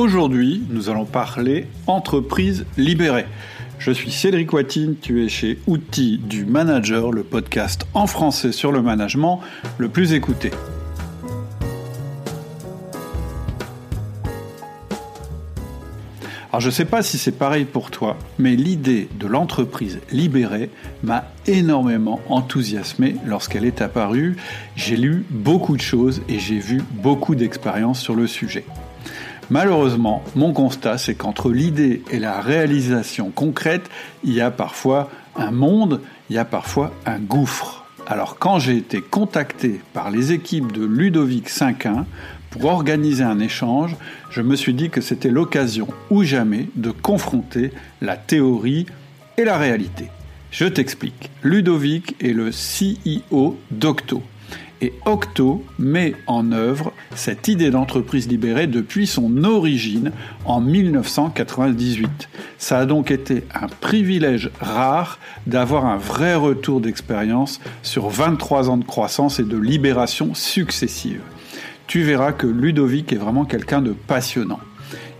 Aujourd'hui, nous allons parler entreprise libérée. Je suis Cédric Watine, tu es chez Outils du Manager, le podcast en français sur le management le plus écouté. Alors je ne sais pas si c'est pareil pour toi, mais l'idée de l'entreprise libérée m'a énormément enthousiasmé lorsqu'elle est apparue. J'ai lu beaucoup de choses et j'ai vu beaucoup d'expériences sur le sujet. Malheureusement, mon constat, c'est qu'entre l'idée et la réalisation concrète, il y a parfois un monde, il y a parfois un gouffre. Alors quand j'ai été contacté par les équipes de Ludovic 5.1 pour organiser un échange, je me suis dit que c'était l'occasion ou jamais de confronter la théorie et la réalité. Je t'explique. Ludovic est le CEO d'Octo. Et Octo met en œuvre cette idée d'entreprise libérée depuis son origine en 1998. Ça a donc été un privilège rare d'avoir un vrai retour d'expérience sur 23 ans de croissance et de libération successive tu verras que Ludovic est vraiment quelqu'un de passionnant.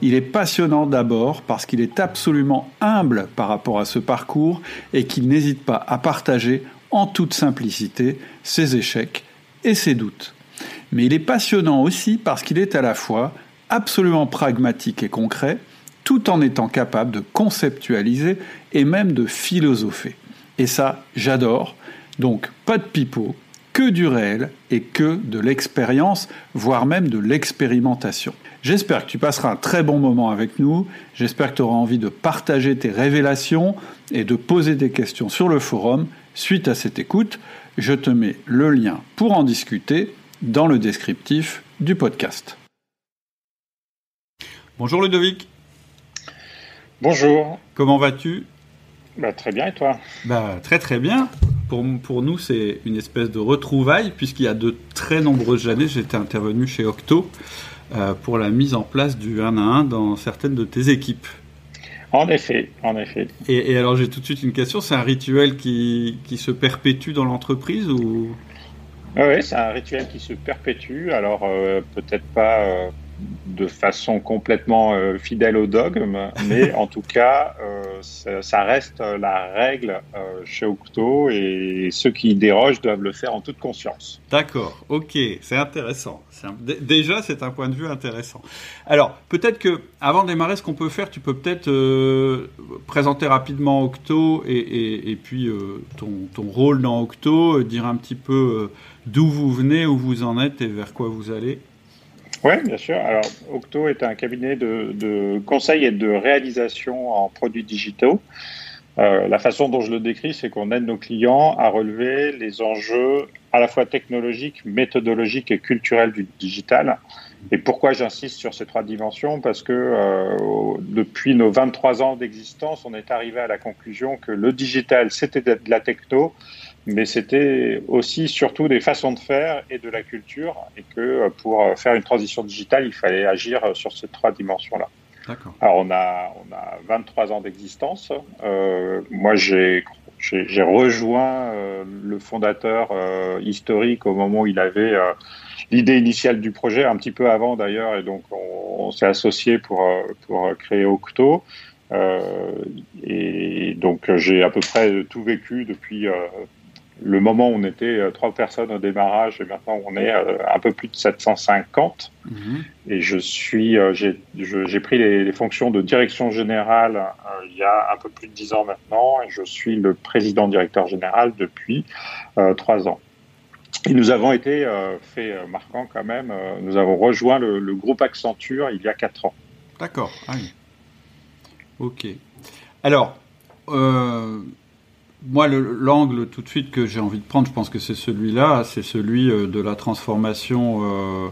Il est passionnant d'abord parce qu'il est absolument humble par rapport à ce parcours et qu'il n'hésite pas à partager en toute simplicité ses échecs et ses doutes. Mais il est passionnant aussi parce qu'il est à la fois absolument pragmatique et concret, tout en étant capable de conceptualiser et même de philosopher. Et ça, j'adore. Donc, pas de pipeau, que du réel et que de l'expérience, voire même de l'expérimentation. J'espère que tu passeras un très bon moment avec nous, j'espère que tu auras envie de partager tes révélations et de poser des questions sur le forum. Suite à cette écoute, je te mets le lien pour en discuter dans le descriptif du podcast. Bonjour Ludovic. Bonjour. Comment vas-tu? Bah, Très bien et toi? Bah, Très très bien pour, nous, c'est une espèce de retrouvaille, puisqu'il y a de très nombreuses années, j'étais intervenu chez Octo euh, pour la mise en place du 1 à 1 dans certaines de tes équipes. En effet, en effet. Et, alors j'ai tout de suite une question, c'est un rituel qui, se perpétue dans l'entreprise ou? Oui, c'est un rituel qui se perpétue. Alors euh, peut-être pas euh, de façon complètement euh, fidèle au dogme, mais en tout cas, euh, ça, reste la règle euh, chez Octo et ceux qui dérogent doivent le faire en toute conscience. D'accord, ok, c'est intéressant. Déjà, c'est un point de vue intéressant. Alors, peut-être que, avant de démarrer, ce qu'on peut faire, tu peux peut-être présenter rapidement Octo et, puis ton, ton, rôle dans Octo, dire un petit peu d'où vous venez, où vous en êtes et vers quoi vous allez. Oui, bien sûr. Alors, Octo est un cabinet de, de, conseil et de réalisation en produits digitaux. Euh, la façon dont je le décris, c'est qu'on aide nos clients à relever les enjeux à la fois technologiques, méthodologiques et culturels du digital. Et pourquoi j'insiste sur ces trois dimensions? Parce que euh, depuis nos 23 ans d'existence, on est arrivé à la conclusion que le digital, c'était de la techno, mais c'était aussi surtout des façons de faire et de la culture, et que euh, pour euh, faire une transition digitale, il fallait agir euh, sur ces trois dimensions-là. Alors on a, on a 23 ans d'existence. Euh, moi j'ai j'ai rejoint le fondateur historique au moment où il avait l'idée initiale du projet, un petit peu avant d'ailleurs, et donc on, on s'est associé pour, pour créer Octo. Et donc j'ai à peu près tout vécu depuis le moment où on était euh, trois personnes au démarrage et maintenant on est euh, un peu plus de 750. Mhm. Et je suis, euh, j'ai pris les, fonctions de direction générale il y a un peu plus de dix ans maintenant et je suis le président directeur général depuis trois ans. Et nous avons été, fait marquant quand même, nous avons rejoint le, groupe Accenture il y a quatre ans. D'accord. Ah ok. Alors, moi, l'angle tout de suite que j'ai envie de prendre, je pense que c'est celui-là, c'est celui euh, de la transformation. Euh,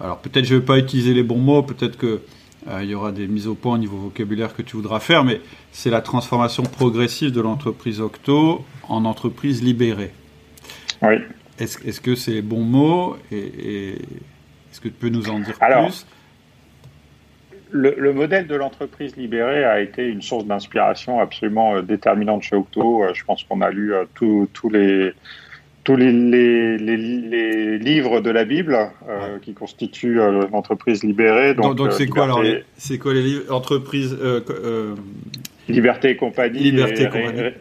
alors peut-être je ne vais pas utiliser les bons mots, peut-être qu'il euh, y aura des mises au point au niveau vocabulaire que tu voudras faire, mais c'est la transformation progressive de l'entreprise Octo en entreprise libérée. Oui. Est-ce que c'est les bons mots et, est-ce que tu peux nous en dire plus? Le, modèle de l'entreprise libérée a été une source d'inspiration absolument euh, déterminante chez Octo. Euh, je pense qu'on a lu euh, tous les tous les, les, livres de la Bible euh, qui constituent euh, l'entreprise libérée. Donc, donc c'est quoi alors C'est quoi les livres Entreprise Liberté et compagnie. Liberté et, compagnie.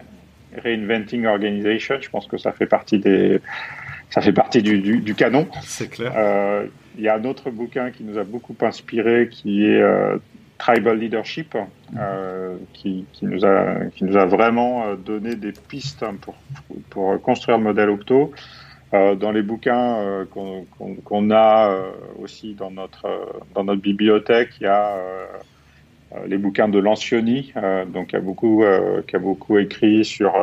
Reinventing Organization. Je pense que ça fait partie des ça fait partie du, du, du canon. C'est clair. Il y a un autre bouquin qui nous a beaucoup inspiré qui est Tribal Leadership, euh, qui, nous a, vraiment euh, donné des pistes pour, pour construire le modèle. Euh, dans les bouquins euh, qu'on a euh, aussi dans notre bibliothèque, il y a les bouquins de Lancioni, donc qui a beaucoup, qui a beaucoup écrit sur,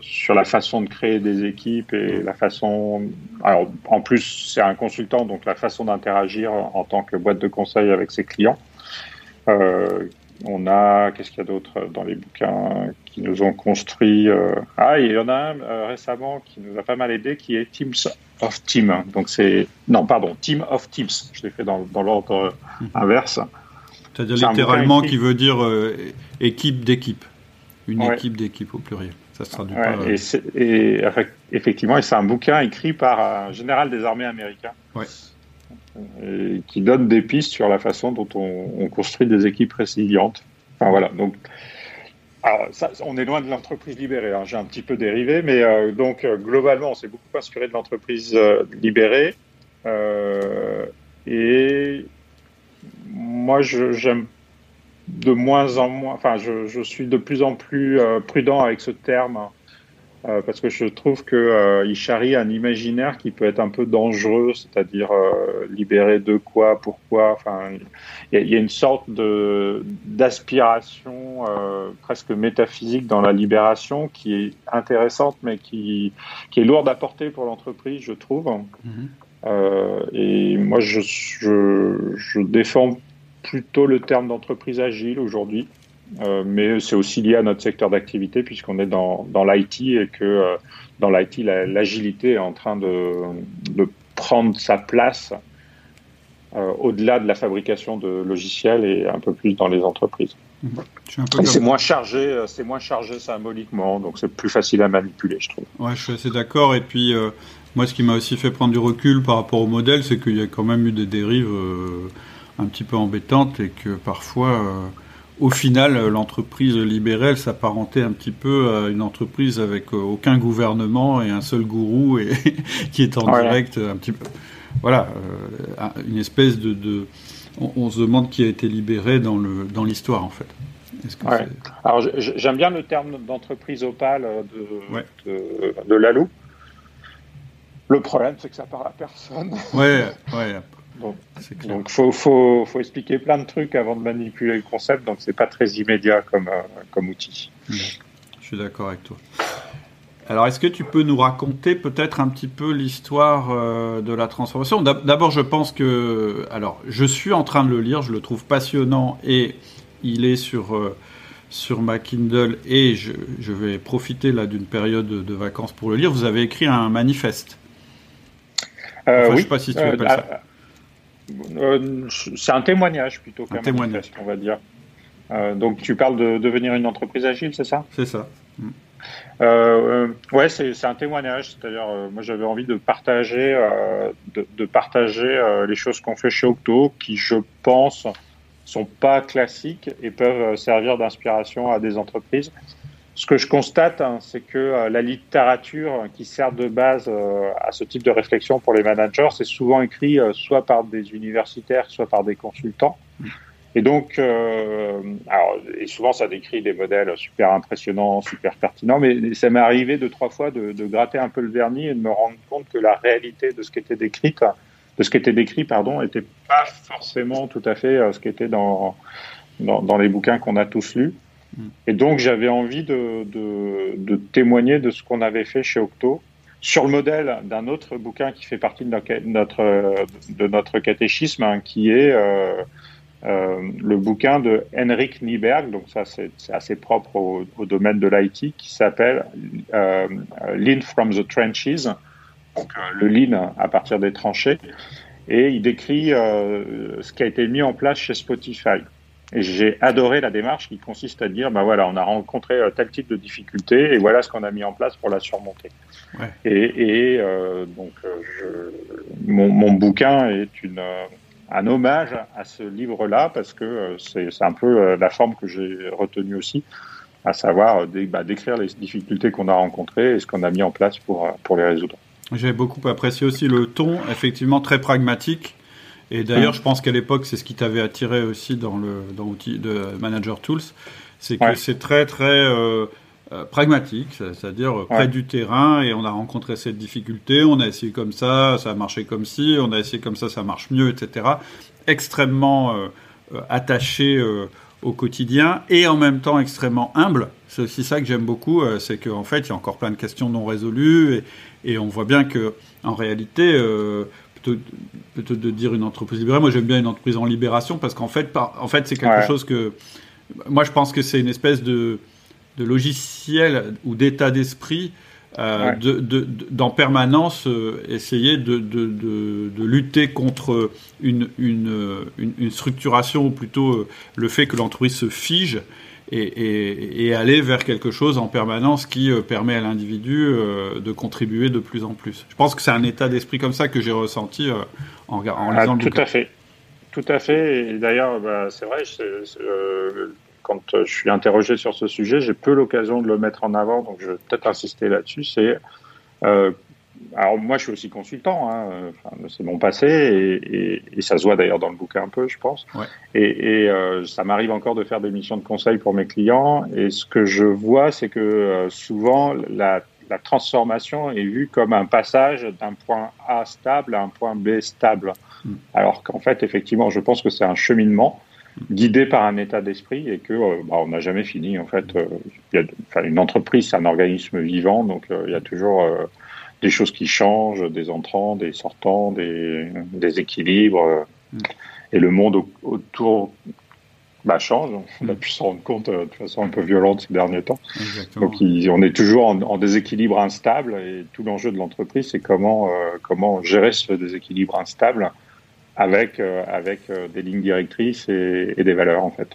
sur la façon de créer des équipes et la façon. Alors, en plus, c'est un consultant, donc la façon d'interagir en tant que boîte de conseil avec ses clients. Euh, on a, qu'est-ce qu'il y a d'autre dans les bouquins qui nous ont construit euh, Ah, il y en a un euh, récemment qui nous a pas mal aidé, qui est Teams of Team. Donc c'est, non, pardon, Team of Teams. Je l'ai fait dans, l'ordre mhm. inverse. C'est-à-dire littéralement qui veut dire équipe d'équipe, une équipe d'équipe au pluriel. Ça se traduit pas. Et, effectivement, et c'est un bouquin écrit par un général des armées américains. Ouais qui donne des pistes sur la façon dont on, construit des équipes résilientes. Enfin voilà, donc alors, ça, on est loin de l'entreprise libérée. Hein. J'ai un petit peu dérivé, mais euh, donc euh, globalement, on s'est beaucoup inspiré de l'entreprise euh, libérée. et moi, j'aime de moins en moins. Enfin, je, je, suis de plus en plus prudent avec ce terme euh, parce que je trouve que euh, charrie un imaginaire qui peut être un peu dangereux, c'est-à-dire euh, libéré de quoi, pourquoi. Enfin, il y, a une sorte de d'aspiration euh, presque métaphysique dans la libération qui est intéressante, mais qui qui est lourde à porter pour l'entreprise, je trouve. Mm-hmm. Et moi, je, je, je défends plutôt le terme d'entreprise agile aujourd'hui. Euh, mais c'est aussi lié à notre secteur d'activité puisqu'on est dans, dans l'IT et que euh, dans l'IT, l'agilité est en train de, de, prendre sa place euh, au-delà de la fabrication de logiciels et un peu plus dans les entreprises. C'est moins chargé, c'est moins chargé symboliquement, donc c'est plus facile à manipuler, je trouve. Ouais, je suis assez d'accord. Et puis, moi, ce qui m'a aussi fait prendre du recul par rapport au modèle, c'est qu'il y a quand même eu des dérives un petit peu embêtantes et que parfois au final, euh, l'entreprise libérée, s'apparentait un petit peu à une entreprise avec euh, aucun gouvernement et un seul gourou et qui est en direct un petit peu. Voilà, euh, une espèce de. on, se demande qui a été libéré dans le dans l'histoire en fait. Alors j'aime bien le terme d'entreprise opale de, de, de Lalou. Le problème, c'est que ça parle à personne. Ouais, ouais. Donc, il faut, faut, faut, expliquer plein de trucs avant de manipuler le concept, donc c'est pas très immédiat comme, euh, comme outil. Je suis d'accord avec toi. Alors, est-ce que tu peux nous raconter peut-être un petit peu l'histoire euh, de la transformation? D'abord, je pense que, alors, je suis en train de le lire, je le trouve passionnant et il est sur euh, sur ma Kindle et je, je vais profiter là d'une période de vacances pour le lire. Vous avez écrit un manifeste. Oui. Je sais pas si tu appelles ça. Euh, c'est un témoignage plutôt qu'un témoignage, on va dire. Euh, donc tu parles de devenir une entreprise agile, c'est ça? C'est ça. Mm. Euh, ouais, c'est un témoignage. C'est-à-dire, moi, j'avais envie de partager, de, partager les choses qu'on fait chez Octo, qui, je pense, sont pas classiques et peuvent servir d'inspiration à des entreprises. Ce que je constate, hein, c'est que euh, la littérature qui sert de base euh, à ce type de réflexion pour les managers, c'est souvent écrit euh, soit par des universitaires, soit par des consultants. Et donc, souvent ça décrit des modèles super impressionnants, super pertinents, mais ça m'est arrivé deux trois fois de, gratter un peu le vernis et de me rendre compte que la réalité de ce qui était décrit, de ce qui était décrit, pardon, était pas forcément tout à fait ce qui était dans les bouquins qu'on a tous lus. Et donc, j'avais envie de, de, témoigner de ce qu'on avait fait chez Octo sur le modèle d'un autre bouquin qui fait partie de notre, de notre catéchisme, hein, qui est euh, euh, le bouquin de Henrik Nieberg, donc ça c'est assez propre au, domaine de l'IT, qui s'appelle euh, Lean from the Trenches, donc le lean à partir des tranchées, et il décrit ce qui a été mis en place chez Spotify. J'ai adoré la démarche qui consiste à dire, bah voilà, on a rencontré tel type de difficulté et voilà ce qu'on a mis en place pour la surmonter. Et, donc, mon, mon, bouquin est une, un hommage à ce livre-là parce que c'est un peu la forme que j'ai retenue aussi à savoir bah, décrire les difficultés qu'on a rencontrées et ce qu'on a mis en place pour, pour les résoudre. J'ai beaucoup apprécié aussi le ton, effectivement très pragmatique. Et d'ailleurs, mm. je pense qu'à l'époque, c'est ce qui t'avait attiré aussi dans le dans l'outil de Manager Tools, c'est que c'est très très euh, euh, pragmatique, c'est-à-dire près du terrain. Et on a rencontré cette difficulté, on a essayé comme ça, ça a marché comme ci, on a essayé comme ça, ça marche mieux, etc. Extrêmement euh, attaché au quotidien et en même temps extrêmement humble. C'est aussi ça que j'aime beaucoup, c'est qu'en fait, il y a encore plein de questions non résolues et, et on voit bien que, en réalité, euh, plutôt, plutôt, de dire une entreprise libérée, moi j'aime bien une entreprise en libération parce qu'en fait, en fait c'est quelque chose que. Moi je pense que c'est une espèce de, de logiciel ou d'état d'esprit euh, de, de, d'en permanence euh, essayer de, de, lutter contre une, une, une, structuration ou plutôt euh, le fait que l'entreprise se fige et, et, aller vers quelque chose en permanence qui euh, permet à l'individu euh, de contribuer de plus en plus. Je pense que c'est un état d'esprit comme ça que j'ai ressenti euh, en, en ah, lisant le Tout à fait. Tout à fait. Et d'ailleurs, bah, c'est vrai, quand je suis interrogé sur ce sujet, j'ai peu l'occasion de le mettre en avant, donc je vais peut-être insister là-dessus. C'est alors moi, je suis aussi consultant, hein, c'est mon passé, et, et, ça se voit d'ailleurs dans le bouquin un peu, je pense. Et, et euh, ça m'arrive encore de faire des missions de conseil pour mes clients, et ce que je vois, c'est que euh, souvent la, la, transformation est vue comme un passage d'un point A stable à un point B stable, hmm. alors qu'en fait, effectivement, je pense que c'est un cheminement guidé par un état d'esprit et que euh, bah, on n'a jamais fini. En fait, y a, enfin, une entreprise, c'est un organisme vivant, donc il y a toujours des choses qui changent, des entrants, des sortants, des, des équilibres. Mm. Et le monde autour bah, change. On a mm. pu s'en rendre compte euh, de façon un peu violente ces derniers temps. Donc on est toujours en, déséquilibre instable et tout l'enjeu de l'entreprise, c'est comment, euh, comment gérer ce déséquilibre instable avec, euh, avec des lignes directrices et, et, des valeurs en fait.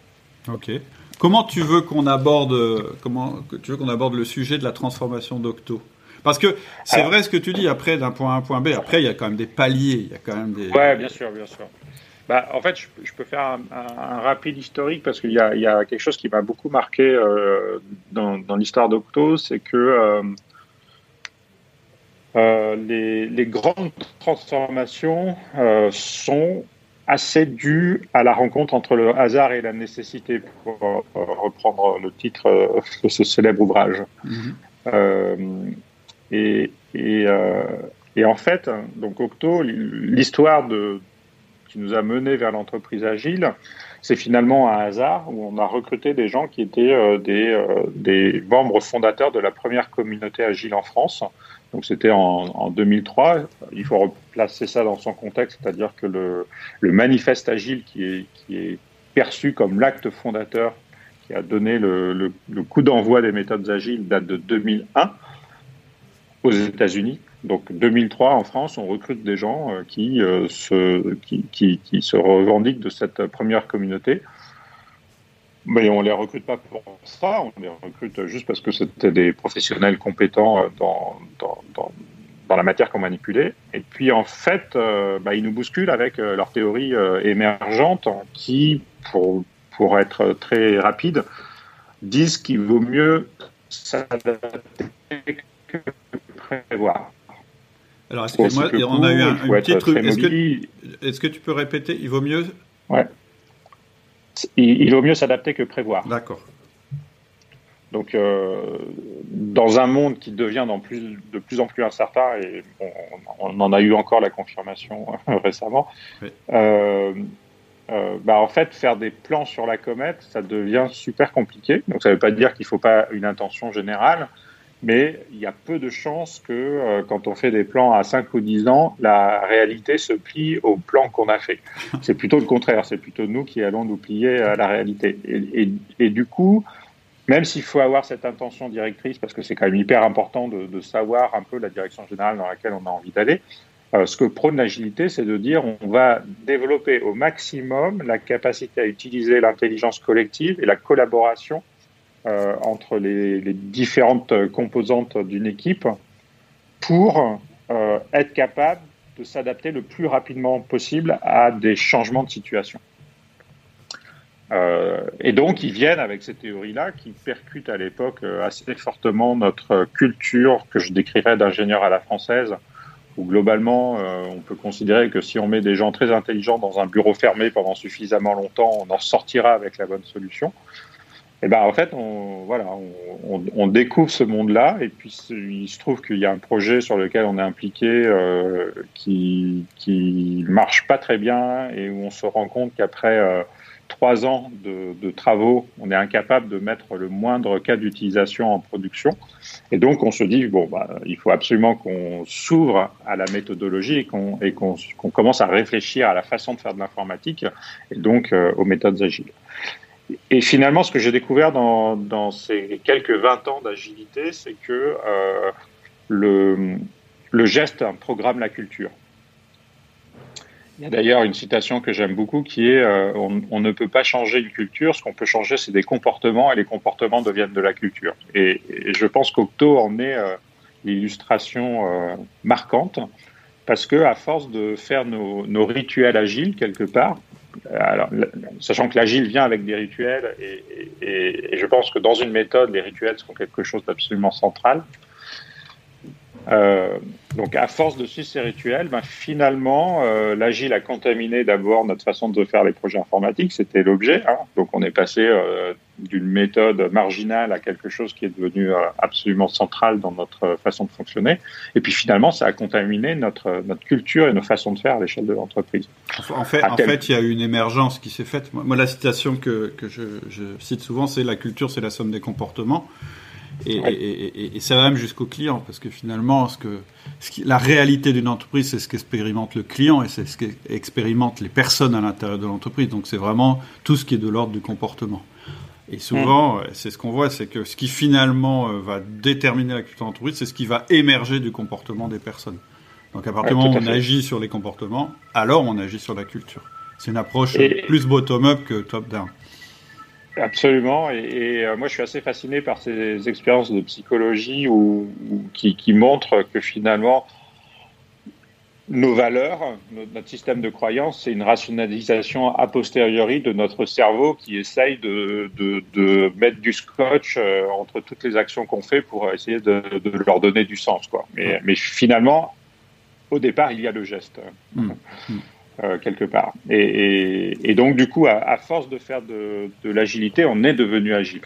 Ok. Comment tu veux qu'on aborde, comment tu veux qu'on aborde le sujet de la transformation d'Octo? Parce que c'est vrai ce que tu dis, après, d'un point A à un point B, après, il y a quand même des paliers, il y a quand même des... Ouais, bien sûr, bien sûr. Bah, en fait, je, peux faire un, rapide historique parce qu'il y, y, a quelque chose qui m'a beaucoup marqué euh, dans, dans l'histoire d'Octo, c'est que euh, euh, les, les, grandes transformations sont assez dues à la rencontre entre le hasard et la nécessité, pour reprendre le titre de ce célèbre ouvrage. Mm-hmm. Et, euh, et, en fait, donc Octo, l'histoire qui nous a mené vers l'entreprise agile, c'est finalement un hasard où on a recruté des gens qui étaient euh, des, euh, des, membres fondateurs de la première communauté agile en France. Donc c'était en, en, 2003. Il faut replacer ça dans son contexte, c'est-à-dire que le, manifeste agile qui est, perçu comme l'acte fondateur qui a donné le, le coup d'envoi des méthodes agiles date de 2001 aux États-Unis. Donc 2003 en France, on recrute des gens euh, qui, euh, se, qui, qui, se revendiquent de cette première communauté. Mais on les recrute pas pour ça, on les recrute juste parce que c'était des professionnels compétents euh, dans, dans, dans, la matière qu'on manipulait. Et puis en fait, bah, ils nous bousculent avec leur théorie émergente qui, pour, pour être très rapide, disent qu'il vaut mieux s'adapter que prévoir. Alors, excuse-moi, on a eu un, petit truc. Est-ce que, est que, tu peux répéter Il vaut mieux Ouais. Il, vaut mieux s'adapter que prévoir. D'accord. Donc, euh, dans un monde qui devient plus, de plus en plus incertain, et on, en a eu encore la confirmation récemment, euh, euh, bah en fait, faire des plans sur la comète, ça devient super compliqué. Donc, ça ne veut pas dire qu'il ne faut pas une intention générale, mais il y a peu de chances que euh, quand on fait des plans à 5 ou 10 ans, la réalité se plie au plan qu'on a fait. C'est plutôt le contraire, c'est plutôt nous qui allons nous plier à la réalité. Et, et, et du coup, même s'il faut avoir cette intention directrice, parce que c'est quand même hyper important de, de, savoir un peu la direction générale dans laquelle on a envie d'aller, ce que prône l'agilité, c'est de dire on va développer au maximum la capacité à utiliser l'intelligence collective et la collaboration entre les, différentes composantes d'une équipe pour être capable de s'adapter le plus rapidement possible à des changements de situation. Euh, et donc, ils viennent avec ces théories-là qui percutent à l'époque euh, assez fortement notre culture que je décrirais d'ingénieur à la française, où globalement, euh, on peut considérer que si on met des gens très intelligents dans un bureau fermé pendant suffisamment longtemps, on en sortira avec la bonne solution. Et ben en fait, on, voilà, on, découvre ce monde-là, et puis il se trouve qu'il y a un projet sur lequel on est impliqué euh, qui qui marche pas très bien, et où on se rend compte qu'après euh, trois ans de, travaux, on est incapable de mettre le moindre cas d'utilisation en production. Et donc, on se dit, bon, bah, il faut absolument qu'on s'ouvre à la méthodologie et qu'on qu'on commence à réfléchir à la façon de faire de l'informatique et donc euh, aux méthodes agiles. Et finalement, ce que j'ai découvert dans, ces quelques 20 ans d'agilité, c'est que euh, le, le geste programme la culture. Il y a d'ailleurs une citation que j'aime beaucoup qui est euh, on, ne peut pas changer une culture, ce qu'on peut changer, c'est des comportements, et les comportements deviennent de la culture. Et, je pense qu'Octo en est euh, l'illustration euh, marquante, parce que à force de faire nos rituels agiles quelque part, alors, sachant que l'agile vient avec des rituels, et, je pense que dans une méthode, les rituels sont quelque chose d'absolument central. Euh, donc, à force de suivre ces rituels, ben, finalement, euh, l'agile a contaminé d'abord notre façon de faire les projets informatiques, c'était l'objet. Hein. Donc, on est passé euh, d'une méthode marginale à quelque chose qui est devenu euh, absolument central dans notre façon de fonctionner. Et puis, finalement, ça a contaminé notre, notre culture et nos façons de faire à l'échelle de l'entreprise. En fait, en fait, il y a eu une émergence qui s'est faite. Moi, la citation que, que je, je cite souvent, c'est la culture, c'est la somme des comportements. Et, ouais. et, et, et, ça va même jusqu'au client, parce que finalement, ce que, ce qui, la réalité d'une entreprise, c'est ce qu'expérimente le client et c'est ce qu'expérimentent les personnes à l'intérieur de l'entreprise. Donc c'est vraiment tout ce qui est de l'ordre du comportement. Et souvent, mmh. c'est ce qu'on voit, c'est que ce qui finalement euh, va déterminer la culture d'entreprise, c'est ce qui va émerger du comportement des personnes. Donc à partir du moment où on agit sur les comportements, alors on agit sur la culture. C'est une approche plus bottom-up que top-down. Absolument. Et, et euh, moi, je suis assez fasciné par ces expériences de psychologie où, où qui, qui, montrent que finalement, nos valeurs, notre, notre système de croyance, c'est une rationalisation a posteriori de notre cerveau qui essaye de, de, de mettre du scotch euh, entre toutes les actions qu'on fait pour essayer de, de, leur donner du sens. Quoi. Mais, mais, finalement, au départ, il y a le geste. Mmh. Mmh. Euh, quelque part. Et, donc, du coup, à, force de faire de, l'agilité, on est devenu agile.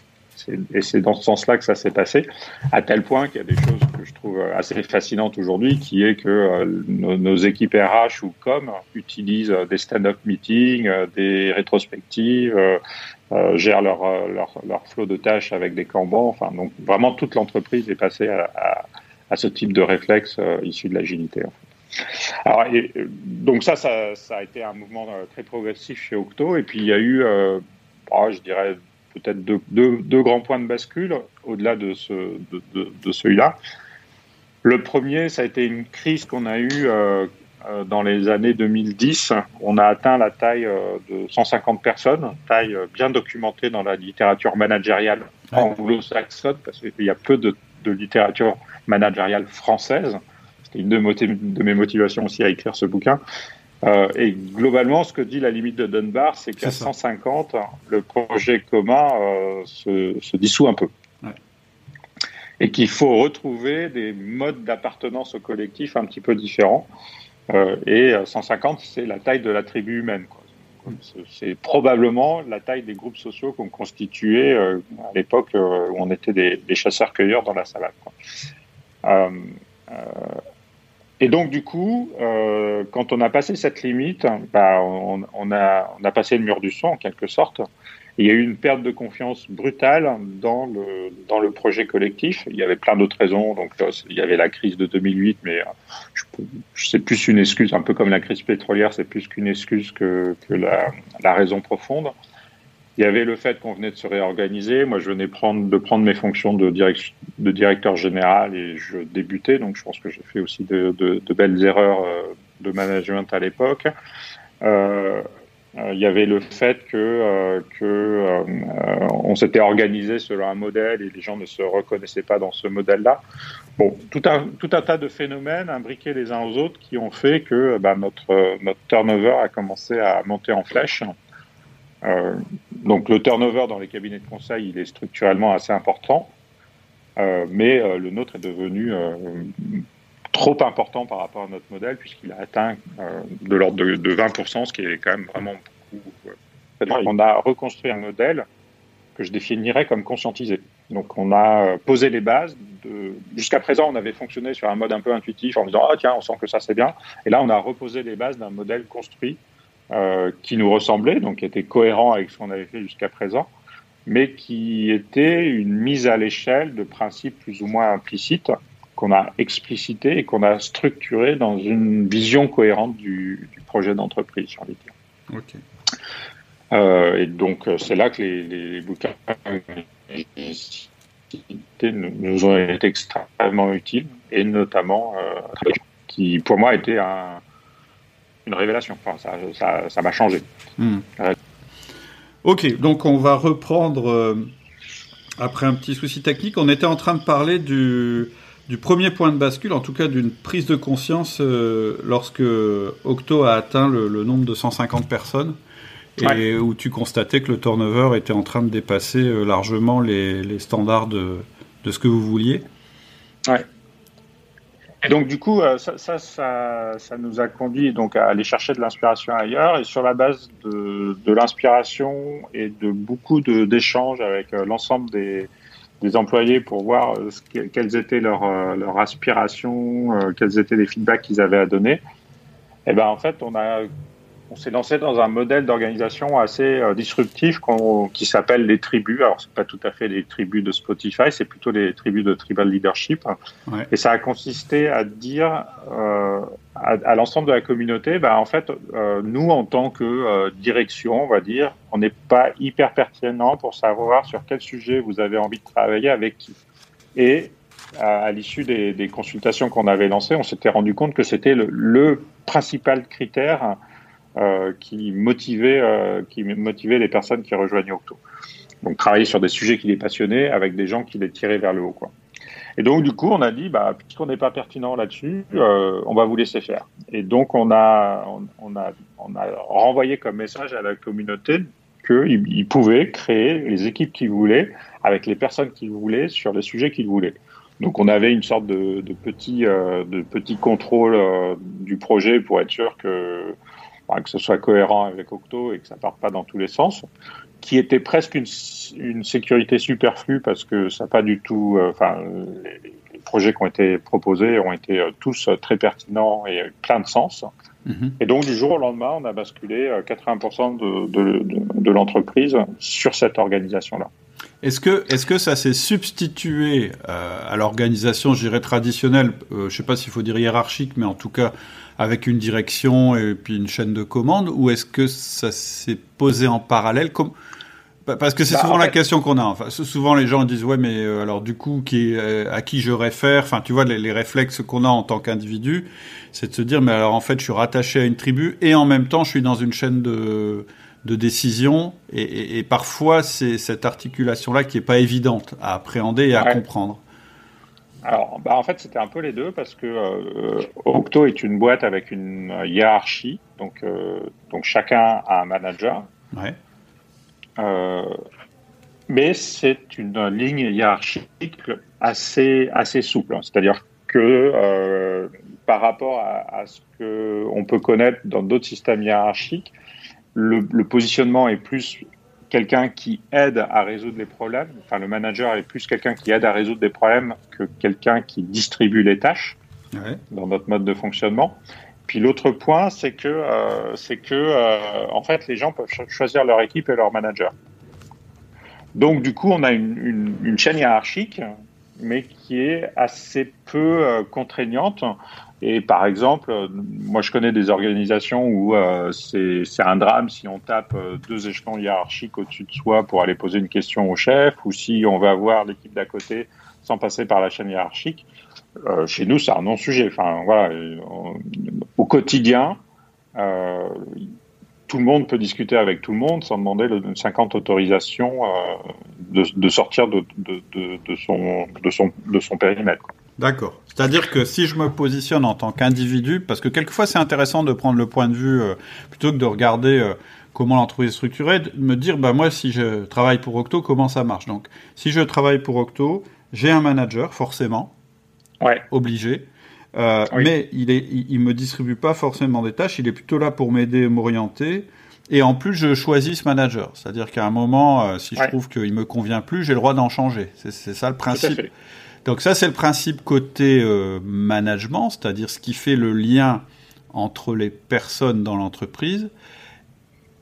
Et c'est dans ce sens-là que ça s'est passé, à tel point qu'il y a des choses que je trouve assez fascinantes aujourd'hui, qui est que euh, nos, équipes RH ou com utilisent des stand-up meetings, euh, des rétrospectives, gèrent leur, leur, leur, flot de tâches avec des kanbans. Enfin, donc vraiment toute l'entreprise est passée à, à, ce type de réflexe issu de l'agilité. Alors, et, donc ça, ça, ça, a été un mouvement euh, très progressif chez Octo. Et puis il y a eu, euh, oh, je dirais, peut-être deux, deux, deux, grands points de bascule au-delà de, ce, de, de, de celui-là. Le premier, ça a été une crise qu'on a eue euh, dans les années 2010. On a atteint la taille euh, de 150 personnes, taille euh, bien documentée dans la littérature managériale anglo-saxonne, parce qu'il y a peu de, de littérature managériale française. C'était une de, mes motivations aussi à écrire ce bouquin. Euh, et globalement, ce que dit la limite de Dunbar, c'est qu'à 150, le projet commun euh, se, se, dissout un peu. Ouais. Et qu'il faut retrouver des modes d'appartenance au collectif un petit peu différents. Euh, et 150, c'est la taille de la tribu humaine. C'est probablement la taille des groupes sociaux qu'on constituait euh, à l'époque euh, où on était des, des chasseurs-cueilleurs dans la salade. Euh, et donc, du coup, euh, quand on a passé cette limite, bah, on, on, a, on a passé le mur du son, en quelque sorte. Il y a eu une perte de confiance brutale dans le, dans le projet collectif. Il y avait plein d'autres raisons. Donc, il y avait la crise de 2008, mais je, c'est plus une excuse, un peu comme la crise pétrolière, c'est plus qu'une excuse que, que la raison profonde. Il y avait le fait qu'on venait de se réorganiser. Moi, je venais de prendre mes fonctions de, directeur général et je débutais. Donc, je pense que j'ai fait aussi de, belles erreurs euh, de management à l'époque. Euh, euh, il y avait le fait que, on s'était organisé selon un modèle et les gens ne se reconnaissaient pas dans ce modèle-là. Bon, tout un, tas de phénomènes imbriqués les uns aux autres qui ont fait que bah, notre turnover a commencé à monter en flèche. Euh, donc le turnover dans les cabinets de conseil, il est structurellement assez important, euh, mais euh, le nôtre est devenu trop important par rapport à notre modèle puisqu'il a atteint de l'ordre de, 20%, ce qui est quand même vraiment beaucoup. On a reconstruit un modèle que je définirais comme conscientisé. Donc on a posé les bases. De... Jusqu'à présent, on avait fonctionné sur un mode un peu intuitif en disant ah tiens, on sent que ça c'est bien. Et là, on a reposé les bases d'un modèle construit euh, qui nous ressemblait, donc qui était cohérent avec ce qu'on avait fait jusqu'à présent, mais qui était une mise à l'échelle de principes plus ou moins implicites qu'on a explicité et qu'on a structuré dans une vision cohérente du, projet d'entreprise, j'ai envie de dire. Euh, et donc, euh, c'est là que les, les, bouquins nous ont été extrêmement utiles, et notamment euh, qui, pour moi, était un, une révélation. Enfin, ça m'a changé. Hmm. Ok, donc on va reprendre après un petit souci technique. On était en train de parler du, du premier point de bascule, en tout cas d'une prise de conscience euh, lorsque Octo a atteint le, nombre de 150 personnes et où tu constatais que le turnover était en train de dépasser euh, largement les, standards de, ce que vous vouliez. Ouais. Et donc du coup, euh, ça, ça, ça, nous a conduit donc à aller chercher de l'inspiration ailleurs et sur la base de, de l'inspiration et de beaucoup d'échanges avec l'ensemble des, des employés pour voir euh, quelles étaient leurs, euh, leurs aspirations, euh, quels étaient les feedbacks qu'ils avaient à donner. Et eh ben en fait, on a on s'est lancé dans un modèle d'organisation assez disruptif qui s'appelle les tribus. Alors c'est pas tout à fait les tribus de Spotify, c'est plutôt les tribus de tribal leadership. Et ça a consisté à dire à, l'ensemble de la communauté, bah, en fait, euh, nous, en tant que euh, direction, on va dire, on n'est pas hyper pertinent pour savoir sur quel sujet vous avez envie de travailler avec qui. Et à, l'issue des, consultations qu'on avait lancées, on s'était rendu compte que c'était le, principal critère euh, qui, motivait, qui motivait les personnes qui rejoignaient Octo. Donc, travailler sur des sujets qui les passionnaient avec des gens qui les tiraient vers le haut. Quoi. Et donc, du coup, on a dit, bah, puisqu'on n'est pas pertinent là-dessus, euh, on va vous laisser faire. Et donc, on a, on, a, on a renvoyé comme message à la communauté qu'ils ils pouvaient créer les équipes qu'ils voulaient, avec les personnes qu'ils voulaient, sur les sujets qu'ils voulaient. Donc, on avait une sorte de, petit, euh, de petit contrôle euh, du projet pour être sûr que, que ce soit cohérent avec Octo et que ça parte pas dans tous les sens qui était presque une, une, sécurité superflue parce que ça pas du tout. Euh, enfin, les, projets qui ont été proposés ont été euh, tous euh, très pertinents et plein de sens. Mhm. Et donc, du jour au lendemain, on a basculé 80% de, de, de, l'entreprise sur cette organisation-là. Est-ce que, est que ça s'est substitué à l'organisation, je dirais, traditionnelle, je ne sais pas s'il faut dire hiérarchique, mais en tout cas avec une direction et puis une chaîne de commande, ou est-ce que ça s'est posé en parallèle comme parce que c'est bah, souvent la question qu'on a. Enfin, souvent les gens disent ouais, mais euh, alors du coup, qui, euh, à qui je réfère Enfin, tu vois, les, réflexes qu'on a en tant qu'individu, c'est de se dire mais alors en fait, je suis rattaché à une tribu et en même temps, je suis dans une chaîne de de décision et, parfois c'est cette articulation là qui est pas évidente à appréhender et à comprendre. Alors, bah en fait, c'était un peu les deux parce que euh, Octo est une boîte avec une hiérarchie, donc donc chacun a un manager. Ouais. Euh, mais c'est une ligne hiérarchique assez, assez souple. C'est-à-dire que euh, par rapport à, ce qu'on peut connaître dans d'autres systèmes hiérarchiques, le, positionnement est plus quelqu'un qui aide à résoudre les problèmes. Enfin, le manager est plus quelqu'un qui aide à résoudre des problèmes que quelqu'un qui distribue les tâches dans notre mode de fonctionnement. Puis l'autre point, c'est que, euh, c'est que euh, en fait, les gens peuvent choisir leur équipe et leur manager. Donc, du coup, on a une, une, chaîne hiérarchique, mais qui est assez peu contraignante. Et par exemple, moi je connais des organisations où c'est un drame si on tape deux échelons hiérarchiques au-dessus de soi pour aller poser une question au chef, ou si on va voir l'équipe d'à côté sans passer par la chaîne hiérarchique. chez nous, c'est un non-sujet. Enfin, voilà, au quotidien, tout le monde peut discuter avec tout le monde sans demander le 50 autorisations euh, de, sortir de son périmètre. D'accord. C'est-à-dire que si je me positionne en tant qu'individu, parce que quelquefois c'est intéressant de prendre le point de vue euh, plutôt que de regarder euh, comment l'entreprise est structurée, de me dire bah moi si je travaille pour Octo, comment ça marche? Donc si je travaille pour Octo, j'ai un manager forcément, ouais. obligé. Euh, mais il est, il, me distribue pas forcément des tâches. Il est plutôt là pour m'aider, m'orienter. Et en plus, je choisis ce manager. C'est-à-dire qu'à un moment, euh, si je trouve qu'il me convient plus, j'ai le droit d'en changer. C'est ça le principe. Donc ça, c'est le principe côté euh, management, c'est-à-dire ce qui fait le lien entre les personnes dans l'entreprise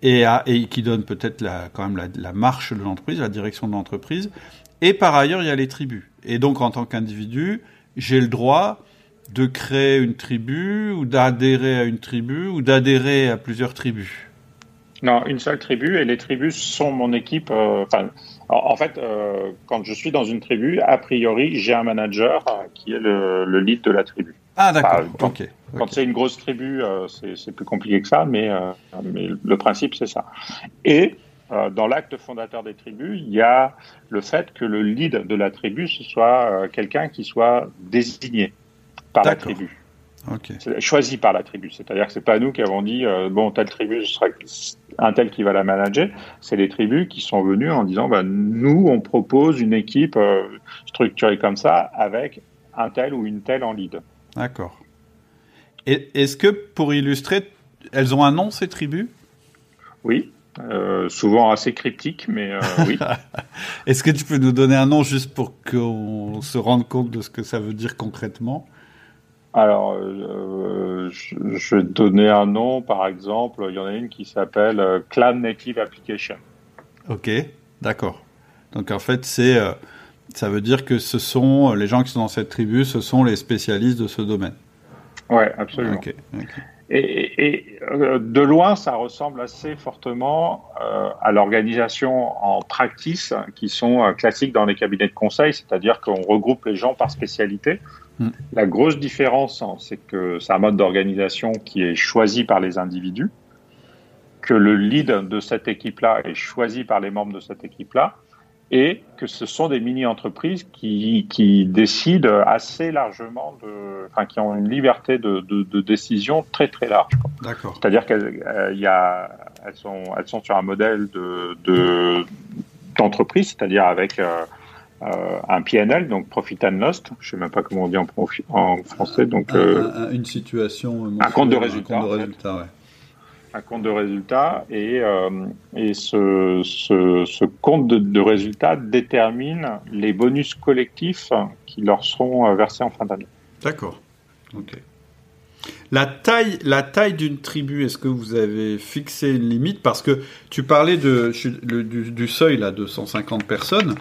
et, qui donne peut-être quand même la, la marche de l'entreprise, la direction de l'entreprise. Et par ailleurs, il y a les tribus. Et donc, en tant qu'individu, j'ai le droit de créer une tribu ou d'adhérer à une tribu ou d'adhérer à plusieurs tribus Non, une seule tribu et les tribus sont mon équipe. Euh, en, fait, euh, quand je suis dans une tribu, a priori, j'ai un manager euh, qui est le, lead de la tribu. Ah d'accord. quand, quand c'est une grosse tribu, c'est plus compliqué que ça, mais, mais le principe c'est ça. Et dans l'acte fondateur des tribus, il y a le fait que le lead de la tribu ce soit quelqu'un qui soit désigné par la tribu. Choisi par la tribu. C'est-à-dire que c'est pas nous qui avons dit euh, bon telle tribu ce sera un tel qui va la manager. C'est les tribus qui sont venues en disant bah, nous on propose une équipe euh, structurée comme ça avec un tel ou une telle en lead. D'accord. Est-ce que pour illustrer, elles ont un nom ces tribus? Oui. Euh, souvent assez cryptique, mais oui. Est-ce que tu peux nous donner un nom juste pour qu'on se rende compte de ce que ça veut dire concrètement? Alors, euh, je, vais te donner un nom, par exemple, il y en a une qui s'appelle euh, Clan Native Application. Ok, d'accord. Donc en fait, c'est, euh, ça veut dire que ce sont les gens qui sont dans cette tribu, ce sont les spécialistes de ce domaine. Ouais, absolument. Et, de loin, ça ressemble assez fortement à l'organisation en practice qui sont classiques dans les cabinets de conseil, c'est-à-dire qu'on regroupe les gens par spécialité. Mm. La grosse différence, hein, c'est que c'est un mode d'organisation qui est choisi par les individus, que le lead de cette équipe-là est choisi par les membres de cette équipe-là, et que ce sont des mini-entreprises qui, qui, décident assez largement, de, enfin, qui ont une liberté de, de, de décision très très large. D'accord. C'est-à-dire qu'elles euh, elles sont, elles sont sur un modèle de d'entreprise, c'est-à-dire avec euh, euh, un PNL, donc Profit and Lost, je sais même pas comment on dit en, en français. Donc, euh, une situation. Un compte de résultat. Un compte de résultat, ouais. Un compte de résultat et, euh, et ce, ce, ce, compte de, de résultat détermine les bonus collectifs qui leur seront versés en fin d'année. D'accord. Ok. La taille, la taille d'une tribu, est-ce que vous avez fixé une limite? Parce que tu parlais de, du, du, seuil là, de 150 personnes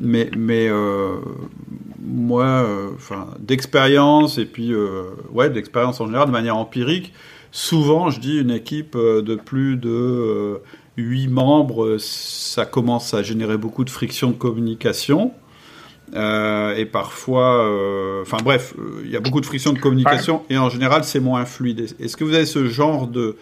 mais, mais euh, moi, euh, d'expérience et puis euh, ouais, d'expérience en général, de manière empirique, souvent, je dis une équipe de plus de 8 membres, ça commence à générer beaucoup de friction de communication. et parfois, enfin bref, il y a beaucoup de friction de communication et en général c'est moins fluide. Est-ce que vous avez ce genre de,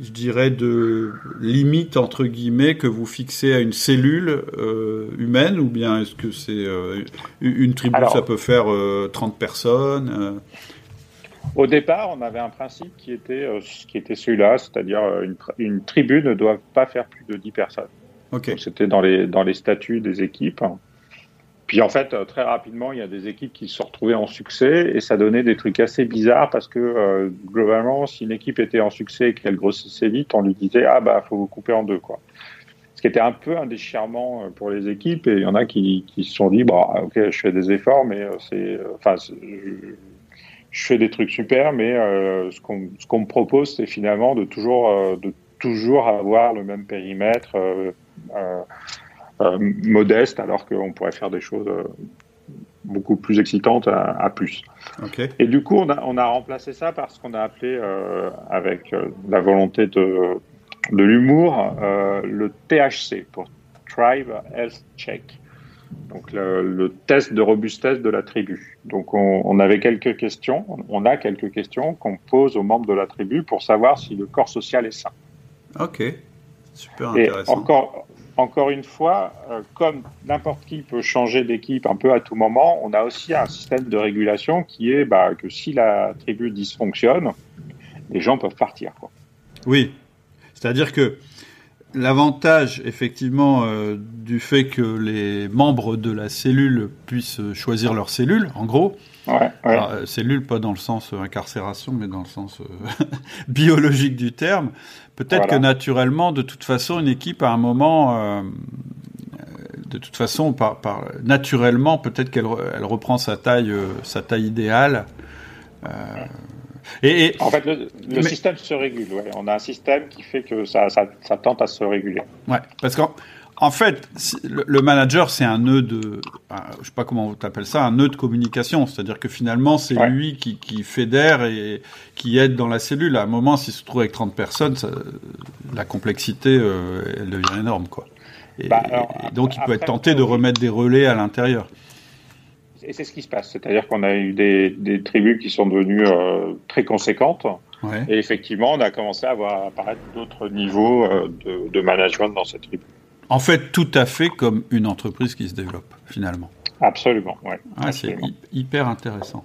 je dirais, de limite, entre guillemets, que vous fixez à une cellule euh, humaine Ou bien est-ce que c'est euh, une tribu, ça peut faire 30 euh, personnes Au départ, on avait un principe qui était, qui était celui-là, c'est-à-dire une, une, tribu ne doit pas faire plus de 10 personnes. Okay. C'était dans les, dans les statuts des équipes. Puis en fait, euh, très rapidement, il y a des équipes qui se retrouvées en succès et ça donnait des trucs assez bizarres parce que euh, globalement, si une équipe était en succès et qu'elle grossissait vite, on lui disait ah bah faut vous couper en deux quoi. Ce qui était un peu un déchirement euh, pour les équipes et il y en a qui, qui se sont dit bah ok je fais des efforts mais c'est enfin je, fais des trucs super mais ce qu'on ce me propose c'est finalement de toujours de toujours avoir le même périmètre. Euh, euh, modeste, alors qu'on pourrait faire des choses euh, beaucoup plus excitante à, plus. Et du coup, on a, on a remplacé ça par ce qu'on a appelé, avec la volonté de, de l'humour, le THC, pour Tribe Health Check donc le, test de robustesse de la tribu. Donc on, avait quelques questions, on a quelques questions qu'on pose aux membres de la tribu pour savoir si le corps social est sain. Ok, super intéressant. Et encore, encore une fois, euh, comme n'importe qui peut changer d'équipe un peu à tout moment, on a aussi un système de régulation qui est bah, que si la tribu dysfonctionne, les gens peuvent partir. Oui, c'est-à-dire que L'avantage, effectivement, euh, du fait que les membres de la cellule puissent choisir leur cellule, en gros. Ouais, euh, cellule, pas dans le sens euh, incarcération, mais dans le sens biologique du terme. Peut-être que naturellement, de toute façon, une équipe, à un moment, de toute façon, par, par naturellement, peut-être qu'elle elle reprend sa taille, sa taille idéale. Et, en fait, le, système se régule. On a un système qui fait que ça, ça, tente à se réguler. Ouais, parce qu'en en fait, le, manager, c'est un nœud de, je sais pas comment tu appelles ça, un nœud de communication. C'est-à-dire que finalement, c'est lui qui, qui, fédère et qui aide dans la cellule. À un moment, s'il se trouve avec 30 personnes, la complexité, euh, elle devient énorme, quoi. Et, bah, donc, il peut être tenté de remettre des relais à l'intérieur et c'est ce qui se passe. C'est-à-dire qu'on a eu des, tribus qui sont devenues euh, très conséquentes. Et effectivement, on a commencé à voir apparaître d'autres niveaux euh, de, management dans cette tribu. En fait, tout à fait comme une entreprise qui se développe, finalement. Absolument, oui. c'est hyper intéressant.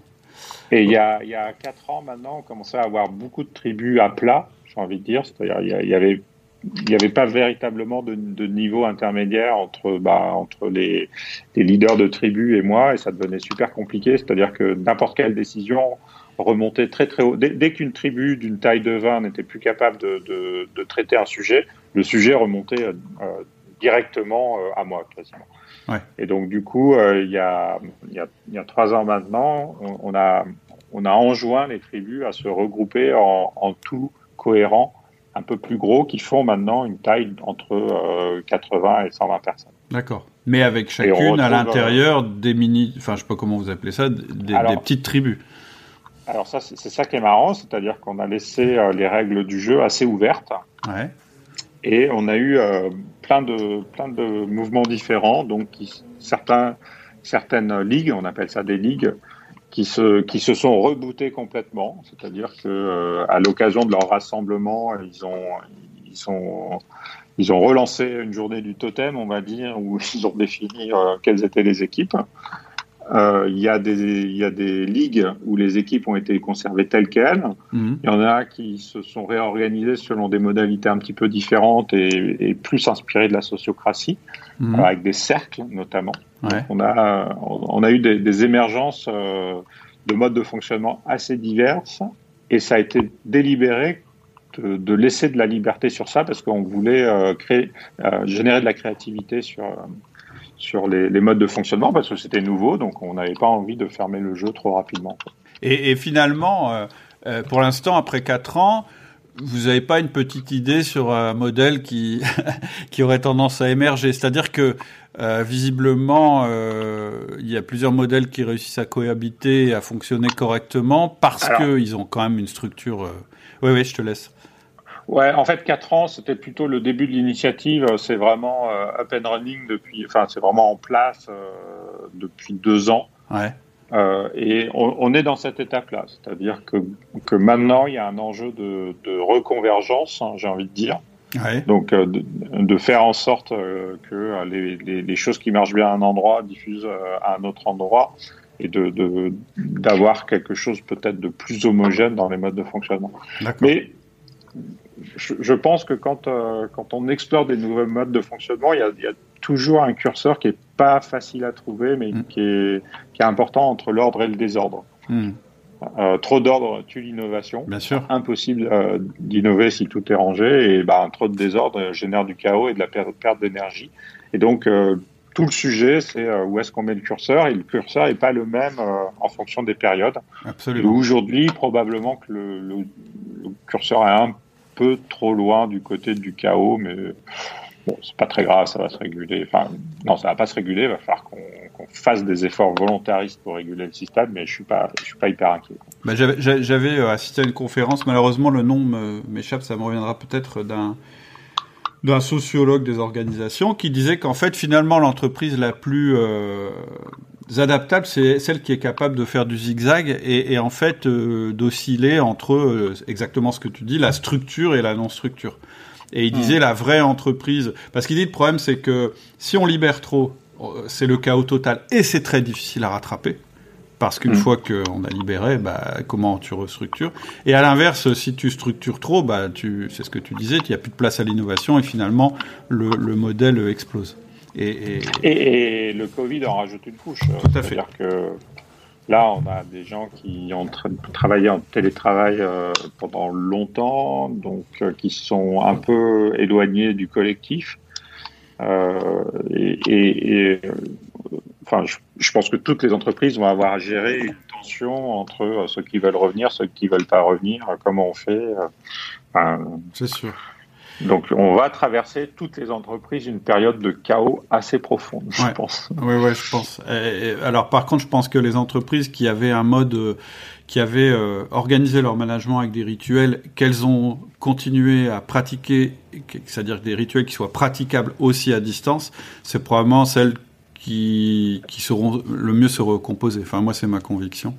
Et il y, a, il y a 4 ans maintenant, on commençait à avoir beaucoup de tribus à plat, j'ai envie de dire. C'est-à-dire il y avait il n'y avait pas véritablement de, de, niveau intermédiaire entre, bah, entre les, les, leaders de tribus et moi, et ça devenait super compliqué. C'est-à-dire que n'importe quelle décision remontait très très haut. Dès, qu'une tribu d'une taille de 20 n'était plus capable de, de, de, traiter un sujet, le sujet remontait euh, directement euh, à moi quasiment. Ouais. Et donc du coup, euh, il, y a, il, y a, il y a trois ans maintenant, on, a, on a enjoint les tribus à se regrouper en, en tout cohérent un peu plus gros qui font maintenant une taille entre 80 euh, et 120 personnes. D'accord. Mais avec chacune à l'intérieur des mini, enfin je sais pas comment vous appelez ça, des, petites tribus. Alors ça, c'est ça qui est marrant, c'est-à-dire qu'on a laissé euh, les règles du jeu assez ouvertes. Ouais. Et on a eu euh, plein de plein de mouvements différents, donc certains certaines ligues, on appelle ça des ligues, qui se, qui se sont rebootés complètement. C'est-à-dire que euh, à l'occasion de leur rassemblement, ils ont, ils, sont, ils ont relancé une journée du totem, on va dire, où ils ont défini euh, quelles étaient les équipes. Euh, il, y a des, il y a des ligues où les équipes ont été conservées telles quelles. Mhm. Il y en a qui se sont réorganisées selon des modalités un petit peu différentes et, et plus inspirées de la sociocratie, mhm. avec des cercles notamment. On, a, on a eu des, des émergences euh, de modes de fonctionnement assez diverses et ça a été délibéré de, de laisser de la liberté sur ça parce qu'on voulait euh, créer, euh, générer de la créativité sur, sur les, les, modes de fonctionnement parce que c'était nouveau, donc on n'avait pas envie de fermer le jeu trop rapidement. Et, et finalement, pour l'instant, après 4 ans, vous n'avez pas une petite idée sur un modèle qui, qui aurait tendance à émerger C'est-à-dire que euh, visiblement, euh, il y a plusieurs modèles qui réussissent à cohabiter et à fonctionner correctement parce qu'ils ont quand même une structure. Euh, oui, oui, je te laisse. Ouais, en fait, 4 ans, c'était plutôt le début de l'initiative. C'est vraiment up and running depuis. Enfin, c'est vraiment en place depuis deux ans. Ouais. et on, est dans cette étape-là, c'est-à-dire que, que maintenant il y a un enjeu de, de reconvergence, hein, j'ai envie de dire, donc, euh, de, faire en sorte euh, que euh, les, les, choses qui marchent bien à un endroit diffusent à un autre endroit et de d'avoir quelque chose peut-être de plus homogène dans les modes de fonctionnement. Mais je, je, pense que quand, quand on explore des nouveaux modes de fonctionnement, il y a, il y a toujours un curseur qui est pas facile à trouver, mais mm. qui, est, qui est important entre l'ordre et le désordre. Mm. Euh, trop d'ordre tue l'innovation. Bien sûr. Impossible euh, d'innover si tout est rangé. Et bah, trop de désordre génère du chaos et de la perte, d'énergie. Et donc, euh, tout le sujet, c'est où est-ce qu'on met le curseur. Et le curseur n'est pas le même en fonction des périodes. Absolument. Aujourd'hui, probablement que le, le, curseur est un peu trop loin du côté du chaos, mais bon, c'est pas très grave, ça va se réguler. Enfin, non, ça va pas se réguler, va falloir qu'on fasse des efforts volontaristes pour réguler le système, mais je suis pas, je suis pas hyper inquiet. Bah, j'avais assisté à une conférence, malheureusement le nom m'échappe, ça me reviendra peut-être d'un d'un sociologue des organisations qui disait qu'en fait finalement l'entreprise la plus euh, adaptable c'est celle qui est capable de faire du zigzag et, et en fait euh, d'osciller entre euh, exactement ce que tu dis la structure et la non structure et il disait mmh. la vraie entreprise parce qu'il dit le problème c'est que si on libère trop c'est le chaos total et c'est très difficile à rattraper parce qu'une mm. fois qu'on a libéré, bah, comment tu restructures? Et à l'inverse, si tu structures trop, bah, tu, c'est ce que tu disais, il n'y a plus de place à l'innovation et finalement le, le modèle explose. Et, et... et, le Covid en rajoute une couche. Tout à fait. C'est-à-dire que là, on a des gens qui ont travaillé en télétravail euh, pendant longtemps, donc euh, qui sont un peu éloignés du collectif. Euh, et, et, enfin, je, pense que toutes les entreprises vont avoir à gérer une tension entre ceux qui veulent revenir, ceux qui veulent pas revenir, comment on fait. C'est sûr. Donc, on va traverser toutes les entreprises une période de chaos assez profonde, je pense. Oui, ouais, je pense. alors, par contre, je pense que les entreprises qui avaient un mode, qui avaient organisé leur management avec des rituels qu'elles ont continué à pratiquer, c'est-à-dire des rituels qui soient praticables aussi à distance, c'est probablement celles qui, qui sauront le mieux se recomposer. Enfin, moi, c'est ma conviction.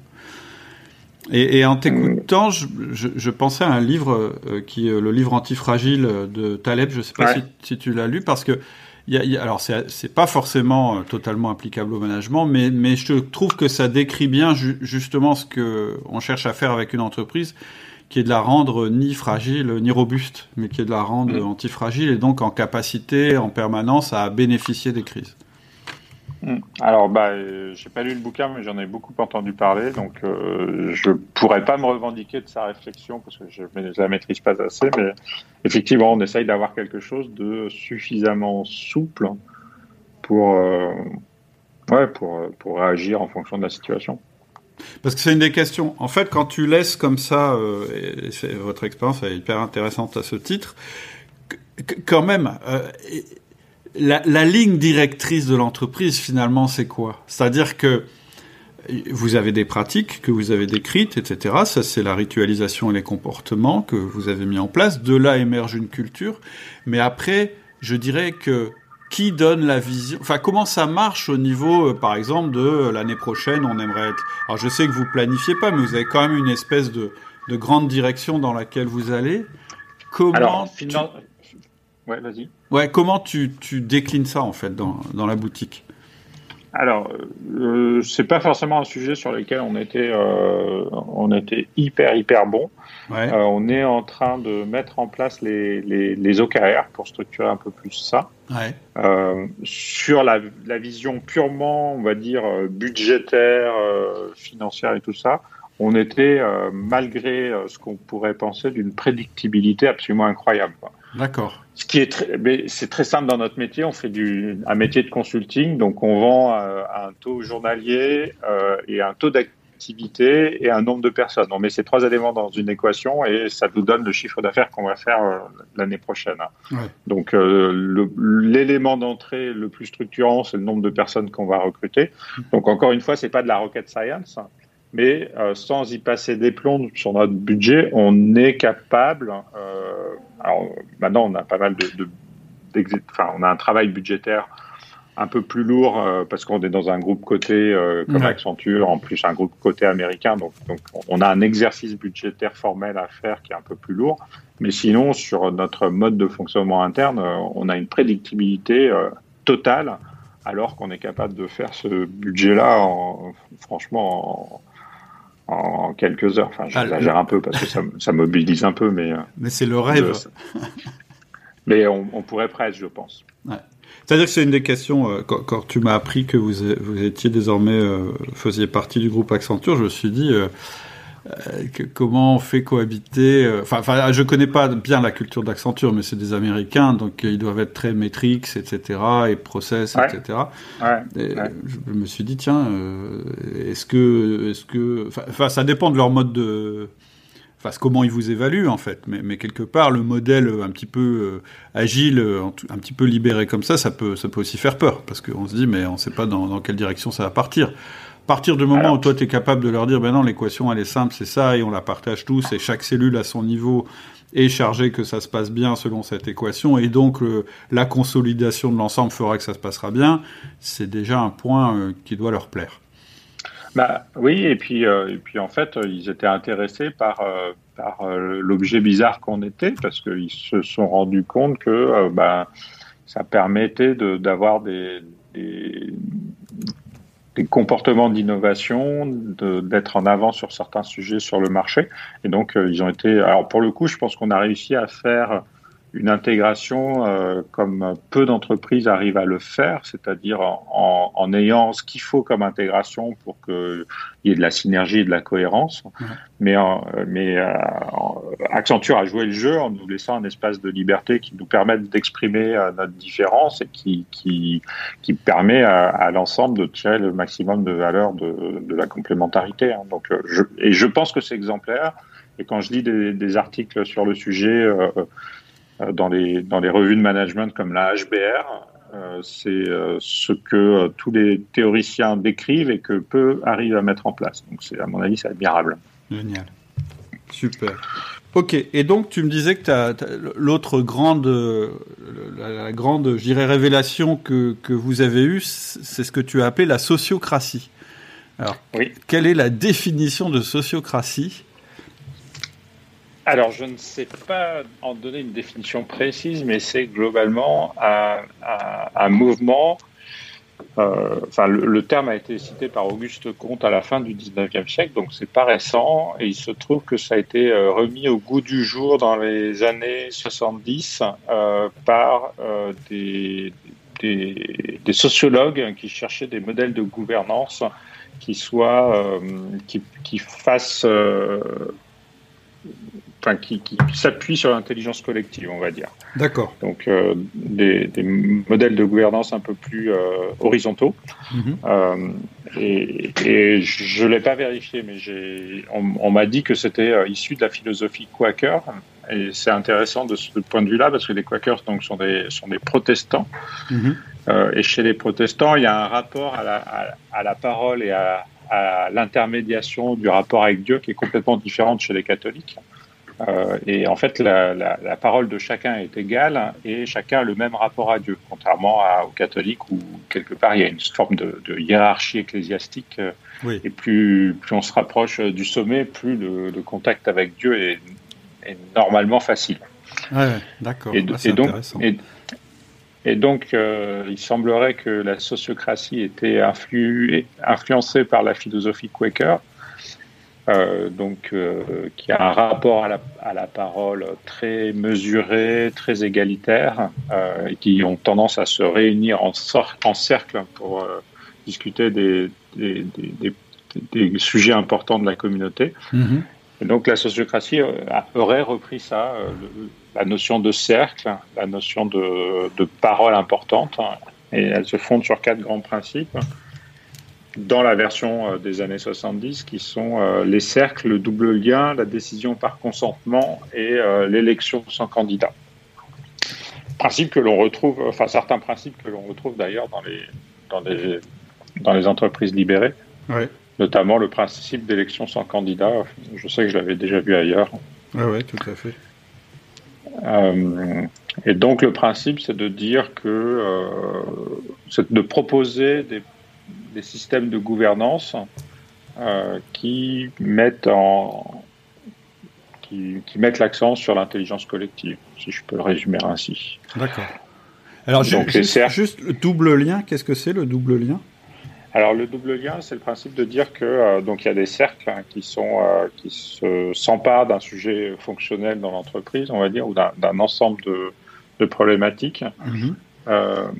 Et, et en t'écoutant, je, je, je, pensais à un livre euh, qui est le livre antifragile de Taleb. Je ne sais pas si, si, tu l'as lu parce que y a, y a, alors c'est pas forcément euh, totalement applicable au management, mais mais je trouve que ça décrit bien justement ce que on cherche à faire avec une entreprise, qui est de la rendre ni fragile ni robuste, mais qui est de la rendre mm. antifragile et donc en capacité en permanence à bénéficier des crises. Hmm. Alors, bah, euh, j'ai pas lu le bouquin, mais j'en ai beaucoup entendu parler, donc euh, je pourrais pas me revendiquer de sa réflexion parce que je ne la maîtrise pas assez, mais effectivement, on essaye d'avoir quelque chose de suffisamment souple pour, euh, ouais, pour, pour réagir en fonction de la situation. Parce que c'est une des questions. En fait, quand tu laisses comme ça, euh, et votre expérience est hyper intéressante à ce titre, quand même, euh, la, la, ligne directrice de l'entreprise, finalement, c'est quoi? C'est-à-dire que vous avez des pratiques que vous avez décrites, etc. Ça, c'est la ritualisation et les comportements que vous avez mis en place. De là émerge une culture. Mais après, je dirais que qui donne la vision? Enfin, comment ça marche au niveau, euh, par exemple, de euh, l'année prochaine, on aimerait être... Alors, je sais que vous planifiez pas, mais vous avez quand même une espèce de, de grande direction dans laquelle vous allez. Comment Alors, Ouais, vas-y. Ouais, comment tu, tu, déclines ça en fait dans, dans la boutique? Alors, euh, c'est pas forcément un sujet sur lequel on était, euh, on était hyper hyper bon. Ouais. Euh, on est en train de mettre en place les, les, les OKR pour structurer un peu plus ça. Ouais. Euh, sur la, la, vision purement, on va dire budgétaire, financière et tout ça, on était malgré ce qu'on pourrait penser d'une prédictibilité absolument incroyable. D'accord. Ce qui est très, c'est très simple dans notre métier. On fait du, un métier de consulting, donc on vend euh, un taux journalier euh, et un taux d'activité et un nombre de personnes. On met ces trois éléments dans une équation et ça nous donne le chiffre d'affaires qu'on va faire euh, l'année prochaine. Ouais. Donc l'élément d'entrée le plus structurant, c'est le nombre de personnes qu'on va recruter. Donc encore une fois, c'est pas de la rocket science mais euh, sans y passer des plombs sur notre budget, on est capable. Euh, alors maintenant, on a pas mal de, de enfin, on a un travail budgétaire un peu plus lourd euh, parce qu'on est dans un groupe côté euh, comme Accenture, en plus un groupe côté américain, donc, donc on a un exercice budgétaire formel à faire qui est un peu plus lourd. Mais sinon, sur notre mode de fonctionnement interne, euh, on a une prédictibilité totale alors qu'on est capable de faire ce budget-là, en, franchement, en quelques heures. Enfin, j'exagère un peu parce que ça, ça, mobilise un peu, mais. Euh, mais c'est le rêve. mais on, on, pourrait presque, je pense. Ouais. C'est-à-dire que c'est une des questions, euh, quand, quand, tu m'as appris que vous, vous étiez désormais, euh, faisiez partie du groupe Accenture, je me suis dit, euh, euh, que, comment on fait cohabiter euh, Enfin, enfin, je connais pas bien la culture d'Accenture, mais c'est des Américains, donc ils doivent être très Matrix, etc., et process, ouais. etc. Ouais, et ouais. Je me suis dit, tiens, euh, est-ce que, est-ce que, enfin, ça dépend de leur mode de enfin comment ils vous évaluent en fait, mais, mais quelque part le modèle un petit peu agile, un petit peu libéré comme ça, ça peut, ça peut aussi faire peur parce qu'on se dit mais on ne sait pas dans, dans, quelle direction ça va partir. À partir du moment où toi tu es capable de leur dire ben non l'équation elle est simple c'est ça et on la partage tous et chaque cellule à son niveau est chargée que ça se passe bien selon cette équation et donc la consolidation de l'ensemble fera que ça se passera bien, c'est déjà un point qui doit leur plaire. Bah oui, et puis euh, et puis en fait, ils étaient intéressés par euh, par euh, l'objet bizarre qu'on était parce qu'ils se sont rendus compte que bah, ça permettait d'avoir des, des, des comportements d'innovation, d'être en avant sur certains sujets sur le marché. Et donc, ils ont été. Alors, pour le coup, je pense qu'on a réussi à faire une intégration euh, comme peu d'entreprises arrivent à le faire, c'est-à-dire en, en, ayant ce qu'il faut comme intégration pour qu'il y ait de la synergie et de la cohérence. Mais, mais euh, Accenture a joué le jeu en nous laissant un espace de liberté qui nous permette d'exprimer euh, notre différence et qui, qui, qui permet à, à l'ensemble de tirer le maximum de valeur de, de la complémentarité. Hein. Donc, je, et je pense que c'est exemplaire. Et quand je lis des, des articles sur le sujet, euh, dans les, dans les revues de management comme la HBR. Euh, c'est euh, ce que tous les théoriciens décrivent et que peu arrivent à mettre en place. Donc, c'est, à mon avis, c'est admirable. Génial. Super. Ok, et donc tu me disais que t'as, l'autre grande, la, grande, je dirais, révélation que, que vous avez eue, c'est ce que tu as appelé la sociocratie. Alors, oui. quelle est la définition de sociocratie? Alors, je ne sais pas en donner une définition précise, mais c'est globalement un, mouvement. Euh, enfin, le, terme a été cité par Auguste Comte à la fin du 19e siècle, donc c'est pas récent. Et il se trouve que ça a été euh, remis au goût du jour dans les années 70 euh, par des, sociologues qui cherchaient des modèles de gouvernance qui soient qui, qui fassent enfin, qui, qui s'appuie sur l'intelligence collective, on va dire. D'accord. Donc euh, des, des, modèles de gouvernance un peu plus euh, horizontaux. Mhm. Euh, et, et, je ne l'ai pas vérifié, mais on, on m'a dit que c'était issu de la philosophie Quaker. Et c'est intéressant de ce point de vue-là, parce que les Quakers donc, sont, des, sont des protestants. Mhm. Et chez les protestants, il y a un rapport à la, à, à la parole et à, à l'intermédiation du rapport avec Dieu qui est complètement différent de chez les catholiques. Euh, et en fait, la, la, la, parole de chacun est égale et chacun a le même rapport à Dieu, contrairement à, aux catholiques où quelque part il y a une forme de, de hiérarchie ecclésiastique. Euh, oui. Et plus, plus on se rapproche du sommet, plus le, le contact avec Dieu est, est normalement facile. Ouais, d'accord. Et, ah, et, donc, et, et, donc, euh, il semblerait que la sociocratie était influ, influencée par la philosophie Quaker euh, donc euh, qui a un rapport à la, à la, parole très mesuré, très égalitaire, euh, et qui ont tendance à se réunir en, en cercle pour euh, discuter des, des, des, des, sujets importants de la communauté. Mm-hmm. Et donc la sociocratie euh, aurait repris ça, la notion de cercle, la notion de, de parole importante, et elle se fonde sur quatre grands principes dans la version euh, des années 70, qui sont euh, les cercles, le double lien, la décision par consentement et euh, l'élection sans candidat. Principe que l'on retrouve, enfin certains principes que l'on retrouve d'ailleurs dans les, dans, les, dans les entreprises libérées, oui. notamment le principe d'élection sans candidat. Je sais que je l'avais déjà vu ailleurs. Oui, oui, tout à fait. Euh, et donc le principe, c'est de dire que c'est de proposer des des systèmes de gouvernance euh, qui mettent en qui, qui mettent l'accent sur l'intelligence collective, si je peux le résumer ainsi. D'accord. Alors Donc, juste, le double lien, qu'est-ce que c'est le double lien? Alors le double lien, c'est le principe de dire que euh, donc il y a des cercles hein, qui sont euh, qui se s'emparent d'un sujet fonctionnel dans l'entreprise, on va dire, ou d'un ensemble de, de problématiques. Mm -hmm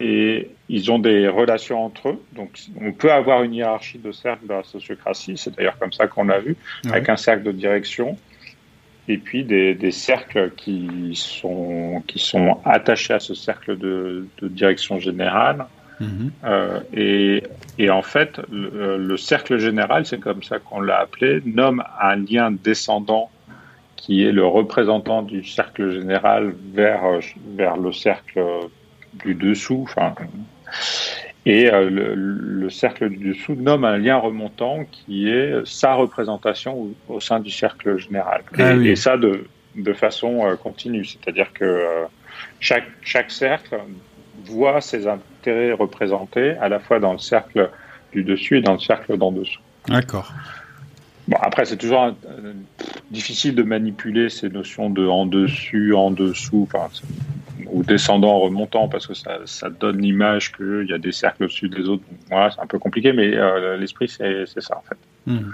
et ils ont des relations entre eux. Donc, on peut avoir une hiérarchie de cercles dans la sociocratie, c'est d'ailleurs comme ça qu'on l'a vu, ouais. avec un cercle de direction, et puis des, des, cercles qui sont, qui sont attachés à ce cercle de, de direction générale. -hmm. euh, et, et, en fait, le, le cercle général, c'est comme ça qu'on l'a appelé, nomme un lien descendant qui est le représentant du cercle général vers, vers le cercle du dessous. Enfin, et euh, le, cercle du dessous nomme un lien remontant qui est sa représentation au, sein du cercle général. Ah et, ça de, de façon euh, continue. C'est-à-dire que euh, chaque, chaque cercle voit ses intérêts représentés à la fois dans le cercle du dessus et dans le cercle d'en dessous. D'accord. Bon, après, c'est toujours difficile de manipuler ces notions de en dessus, en dessous. Ou descendant, remontant, parce que ça, ça donne l'image qu'il y a des cercles au-dessus des autres. Voilà, c'est un peu compliqué, mais euh, l'esprit, c'est ça, en fait. Mmh.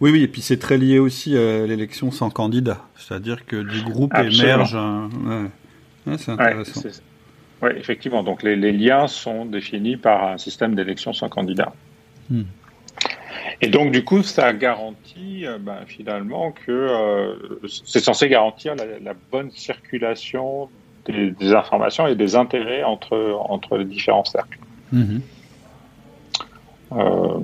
Oui, oui, et puis c'est très lié aussi à l'élection sans candidat, c'est-à-dire que du groupe émerge un... Ouais. c'est intéressant. oui, effectivement, donc les, les, liens sont définis par un système d'élection sans candidat. Mmh. Et donc, du coup, ça garantit euh, ben, finalement que euh, c'est censé garantir la, la, bonne circulation des, informations et des intérêts entre, entre les différents cercles. Mhm. Euh,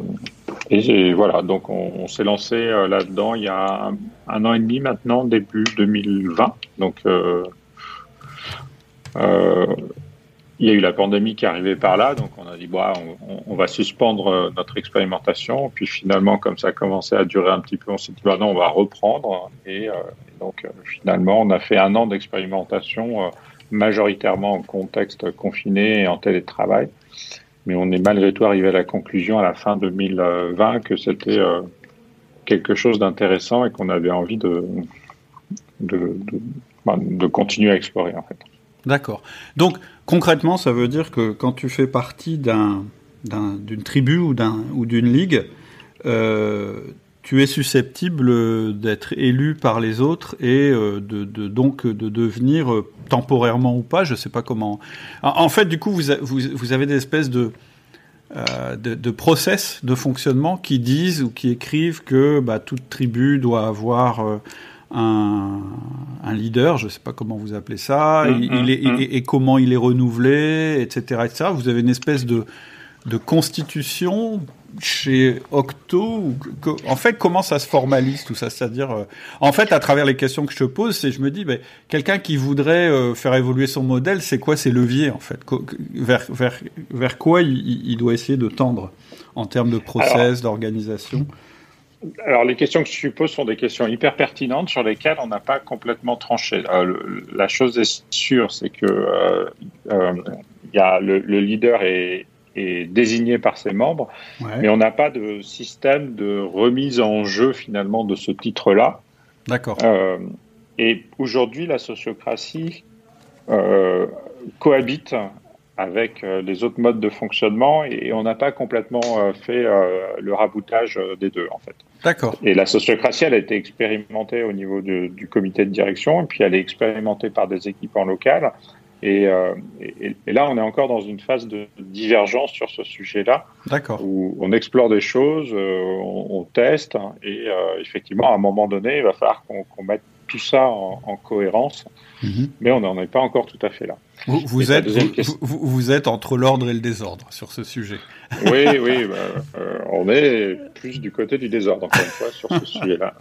et voilà, donc on, s'est lancé euh, là-dedans il y a un, an et demi maintenant, début 2020. Donc euh, il y a eu la pandémie qui arrivée par là, donc on a dit bon, on, va suspendre notre expérimentation. Puis finalement, comme ça a commencé à durer un petit peu, on s'est dit bah non, on va reprendre. Et, donc finalement, on a fait un an d'expérimentation majoritairement en contexte confiné et en télétravail. Mais on est malgré tout arrivé à la conclusion à la fin 2020 que c'était euh, quelque chose d'intéressant et qu'on avait envie de, de, bah, de, continuer à explorer en fait. D'accord. Donc concrètement, ça veut dire que quand tu fais partie d'un, d'une tribu ou, d'un, ou d'une ligue, euh, tu es susceptible d'être élu par les autres et euh, de, donc de devenir euh, temporairement ou pas, je ne sais pas comment. En, fait, du coup, vous, vous, avez des espèces de, de, process de fonctionnement qui disent ou qui écrivent que bah, toute tribu doit avoir un, leader, je ne sais pas comment vous appelez ça, mmh, il, mmh, est, mmh. et, comment il est renouvelé, etc., etc. Vous avez une espèce de, de constitution chez Octo En fait, comment ça se formalise tout ça? C'est-à-dire, euh, en fait, à travers les questions que je te pose, c'est je me dis, ben, quelqu'un qui voudrait euh, faire évoluer son modèle, c'est quoi ses leviers en fait? Vers, vers, vers quoi il, doit essayer de tendre en termes de process, d'organisation? Alors, les questions que tu poses sont des questions hyper pertinentes sur lesquelles on n'a pas complètement tranché. Euh, la chose est sûre, c'est que il y a le, le, leader est, est désigné par ses membres, mais on n'a pas de système de remise en jeu finalement de ce titre-là. D'accord. Euh, et aujourd'hui, la sociocratie euh, cohabite avec euh, les autres modes de fonctionnement et on n'a pas complètement fait le raboutage des deux en fait. D'accord. Et la sociocratie, elle a été expérimentée au niveau du comité de direction et puis elle est expérimentée par des équipes en local. Euh, et, et, là, on est encore dans une phase de divergence sur ce sujet-là. D'accord. Où on explore des choses, euh, on, teste, et euh, effectivement, à un moment donné, il va falloir qu'on mette tout ça en, cohérence. Mhm. Mais on n'en est pas encore tout à fait là. Vous, vous êtes, vous, vous, êtes entre l'ordre et le désordre sur ce sujet. Oui, oui, bah, on est plus du côté du désordre, encore une fois, sur ce sujet-là.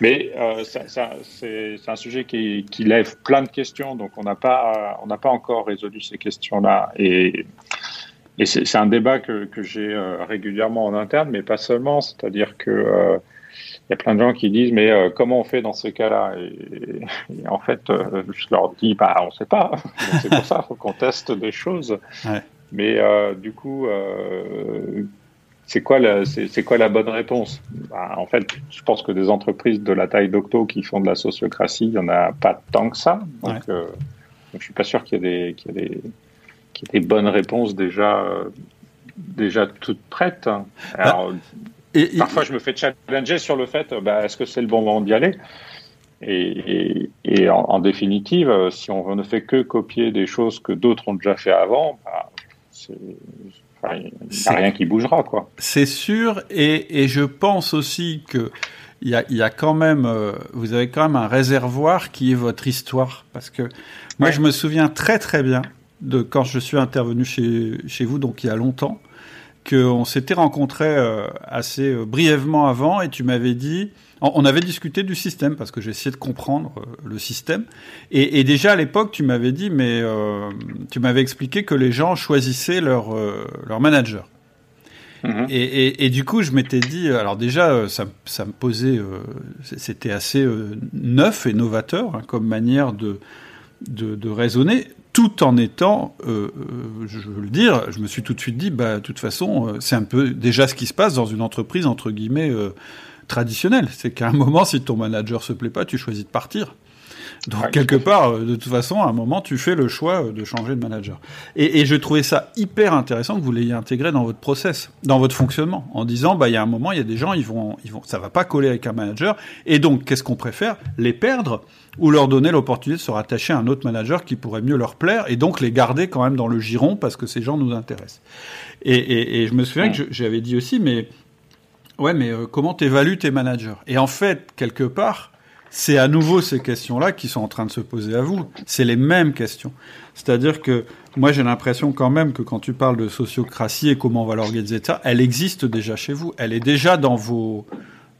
Mais euh, c'est un sujet qui, qui, lève plein de questions, donc on n'a pas, on n'a pas encore résolu ces questions-là. Et, et c'est un débat que, que j'ai euh, régulièrement en interne, mais pas seulement. C'est-à-dire que euh, il y a plein de gens qui disent mais euh, comment on fait dans ce cas-là? Et, en fait, je leur dis bah on ne sait pas. C'est pour ça, faut qu'on teste des choses. Ouais. Mais du coup, c'est quoi, la, c'est, quoi la bonne réponse? Bah, En fait, je pense que des entreprises de la taille d'Octo qui font de la sociocratie, il n'y en a pas tant que ça. Donc, euh, donc je suis pas sûr qu'il y ait des, qu'il y ait des, y ait des bonnes réponses déjà, euh, déjà toutes prêtes. Bah, Alors, et, parfois, je me fais challenger sur le fait, bah, est-ce que c'est le bon moment d'y aller? Et, et, en, en, définitive, si on ne fait que copier des choses que d'autres ont déjà fait avant, bah, c'est il n'y a rien qui bougera, quoi. C'est sûr, et, et, je pense aussi que il y a, y a, quand même, euh, vous avez quand même un réservoir qui est votre histoire, parce que moi, je me souviens très très bien de quand je suis intervenu chez, chez vous, donc il y a longtemps, qu'on s'était rencontrés euh, assez euh, brièvement avant, et tu m'avais dit, On avait discuté du système parce que j'ai essayé de comprendre euh, le système. Et, déjà à l'époque, tu m'avais dit, mais euh, tu m'avais expliqué que les gens choisissaient leur, euh, leur manager. Mhm. Et, du coup, je m'étais dit, alors déjà, ça, ça me posait, c'était assez neuf et novateur hein, comme manière de, de, de, raisonner, tout en étant, je veux le dire, je me suis tout de suite dit, bah, de toute façon, c'est un peu déjà ce qui se passe dans une entreprise, entre guillemets, traditionnel. C'est qu'à un moment, si ton manager se plaît pas, tu choisis de partir. Donc quelque part, euh, de toute façon, à un moment, tu fais le choix euh, de changer de manager. Et, je trouvais ça hyper intéressant que vous l'ayez intégré dans votre process, dans votre fonctionnement, en disant, bah, il y a un moment, il y a des gens, ils vont, ils vont, ça va pas coller avec un manager. Et donc, qu'est-ce qu'on préfère? Les perdre ou leur donner l'opportunité de se rattacher à un autre manager qui pourrait mieux leur plaire et donc les garder quand même dans le giron parce que ces gens nous intéressent. Et, et je me souviens que j'avais dit aussi, mais Ouais, mais euh, comment t'évalues tes managers? Et en fait, quelque part, c'est à nouveau ces questions-là qui sont en train de se poser à vous. C'est les mêmes questions. C'est-à-dire que moi, j'ai l'impression quand même que quand tu parles de sociocratie et comment on va l'organiser, ça, elle existe déjà chez vous. Elle est déjà dans vos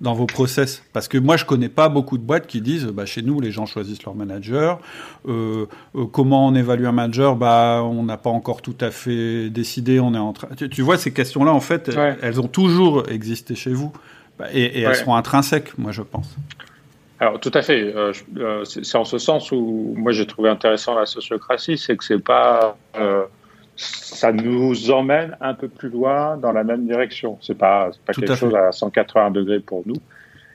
dans vos process Parce que moi, je connais pas beaucoup de boîtes qui disent, bah, chez nous, les gens choisissent leur manager. Euh, euh, comment on évalue un manager? Bah, on n'a pas encore tout à fait décidé. On est en train. Tu, vois, ces questions-là, en fait, elles, ont toujours existé chez vous, bah, et, elles seront intrinsèques, moi, je pense. Alors, tout à fait. Euh, c'est en ce sens où moi, j'ai trouvé intéressant la sociocratie, c'est que c'est pas ça nous emmène un peu plus loin dans la même direction. C'est pas, pas quelque chose à 180 degrés pour nous.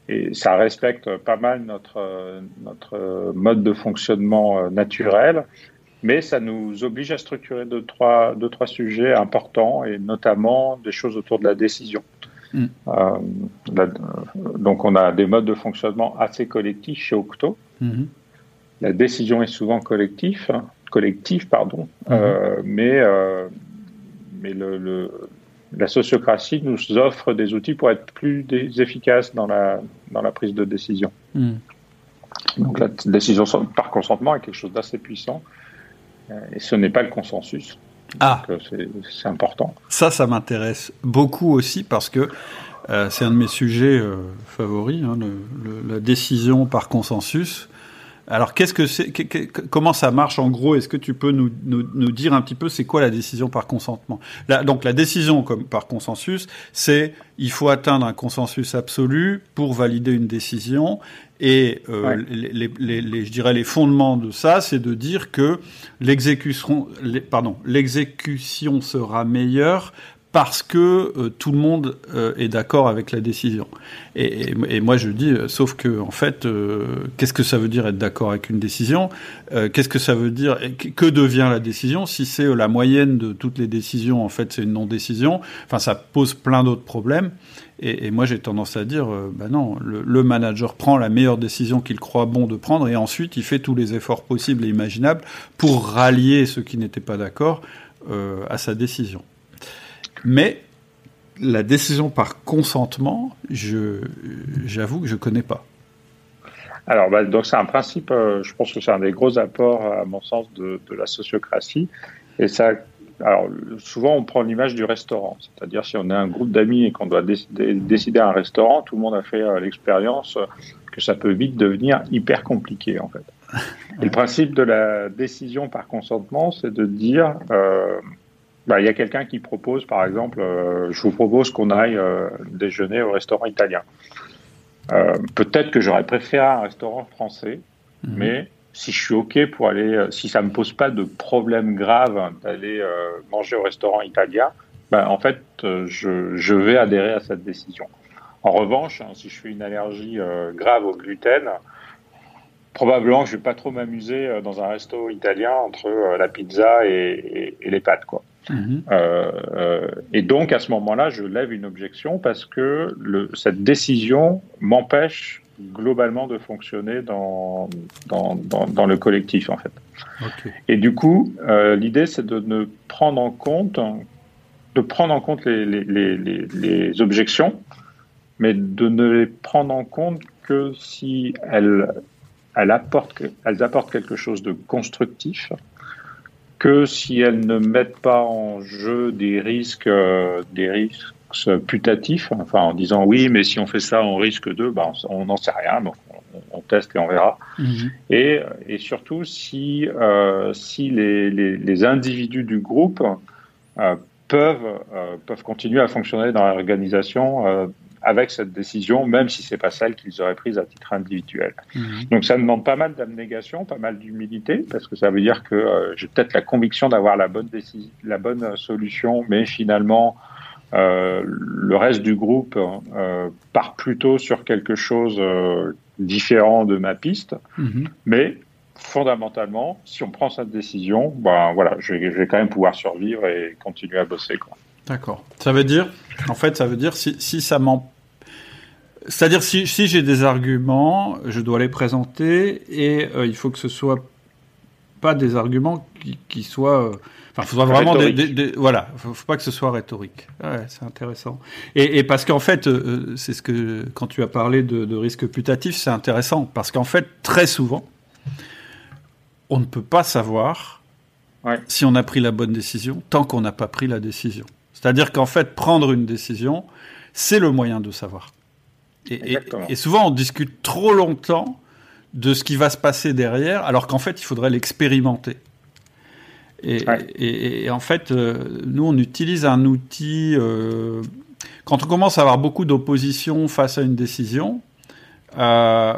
Et ça respecte pas mal notre, notre mode de fonctionnement euh, naturel, mais ça nous oblige à structurer deux trois, deux, trois sujets importants, et notamment des choses autour de la décision. Mm. Euh, donc on a des modes de fonctionnement assez collectifs chez Octo. Mm-hmm. La décision est souvent collective, collectif, pardon. Mhm. Euh, mais euh, mais le, la sociocratie nous offre des outils pour être plus efficaces dans la, dans la prise de décision. Mhm. Donc la décision par consentement est quelque chose d'assez puissant et ce n'est pas le consensus. Ah. C'est important. Ça, ça m'intéresse beaucoup aussi parce que c'est un de mes sujets favoris, hein, la décision par consensus. Alors, qu'est-ce que c'est Comment ça marche en gros? Est-ce que tu peux nous, dire un petit peu c'est quoi la décision par consentement? Donc, la décision comme par consensus, c'est il faut atteindre un consensus absolu pour valider une décision. Et euh, les, je dirais les fondements de ça, c'est de dire que l'exécution sera meilleure parce que euh, tout le monde euh, est d'accord avec la décision. Et, moi je dis, euh, sauf que en fait, qu'est-ce que ça veut dire être d'accord avec une décision? Qu'est-ce que ça veut dire Que devient la décision? Si c'est la moyenne de toutes les décisions, en fait, c'est une non-décision. Enfin, ça pose plein d'autres problèmes. Et, moi j'ai tendance à dire, ben non, le, le, manager prend la meilleure décision qu'il croit bon de prendre, et ensuite il fait tous les efforts possibles et imaginables pour rallier ceux qui n'étaient pas d'accord à sa décision. Mais la décision par consentement, j'avoue que je ne connais pas. Alors, bah, donc c'est un principe, euh, je pense que c'est un des gros apports, à mon sens, de, la sociocratie. Et ça, alors, souvent, on prend l'image du restaurant. C'est-à-dire, si on est un groupe d'amis et qu'on doit décider, décider, un restaurant, tout le monde a fait euh, l'expérience que ça peut vite devenir hyper compliqué, en fait. Et le principe de la décision par consentement, c'est de dire, euh, bah, il y a quelqu'un qui propose, par exemple, euh, je vous propose qu'on aille euh, déjeuner au restaurant italien. Euh, peut-être que j'aurais préféré un restaurant français, mhm. mais si je suis OK pour aller, si ça me pose pas de problème grave d'aller manger au restaurant italien, bah, en fait, je, je, vais adhérer à cette décision. En revanche, hein, si je fais une allergie grave au gluten, probablement que je vais pas trop m'amuser dans un resto italien entre la pizza et, et les pâtes, quoi. Mhm. Euh, euh, et donc à ce moment-là, je lève une objection parce que le, cette décision m'empêche globalement de fonctionner dans, dans, dans, le collectif en fait. Et du coup, euh, l'idée c'est de ne prendre en compte, de prendre en compte les, les, les, les, objections, mais de ne les prendre en compte que si elles, elles, apportent, elles apportent quelque chose de constructif que si elles ne mettent pas en jeu des risques, des risques putatifs, enfin en disant oui, mais si on fait ça, on risque de, ben, on n'en sait rien, donc on, teste et on verra. Mhm. Et, et, surtout si, euh, si les, les, les, individus du groupe euh, peuvent, euh, peuvent continuer à fonctionner dans l'organisation euh, avec cette décision, même si c'est pas celle qu'ils auraient prise à titre individuel. Mhm. Donc ça demande pas mal d'abnégation, pas mal d'humilité, parce que ça veut dire que euh, j'ai peut-être la conviction d'avoir la bonne décision, la bonne solution, mais finalement euh, le reste du groupe euh, part plutôt sur quelque chose différent de ma piste, mhm. mais fondamentalement, si on prend cette décision, ben voilà, je vais, quand même pouvoir survivre et continuer à bosser. D'accord. Ça veut dire, en fait, ça veut dire si, si ça m'en c'est-à-dire si, si j'ai des arguments, je dois les présenter et il faut que ce soit pas des arguments qui, qui soient Enfin, faudra vraiment des, voilà, faut, faut pas que ce soit rhétorique. Ouais, c'est intéressant. Et, et parce qu'en fait, euh, c'est ce que quand tu as parlé de, de risque putatif, c'est intéressant parce qu'en fait, très souvent, on ne peut pas savoir si on a pris la bonne décision tant qu'on n'a pas pris la décision. C'est-à-dire qu'en fait, prendre une décision, c'est le moyen de savoir. Et, et, souvent, on discute trop longtemps de ce qui va se passer derrière, alors qu'en fait, il faudrait l'expérimenter. Et, en fait, euh, nous, on utilise un outil. Euh, quand on commence à avoir beaucoup d'opposition face à une décision, euh,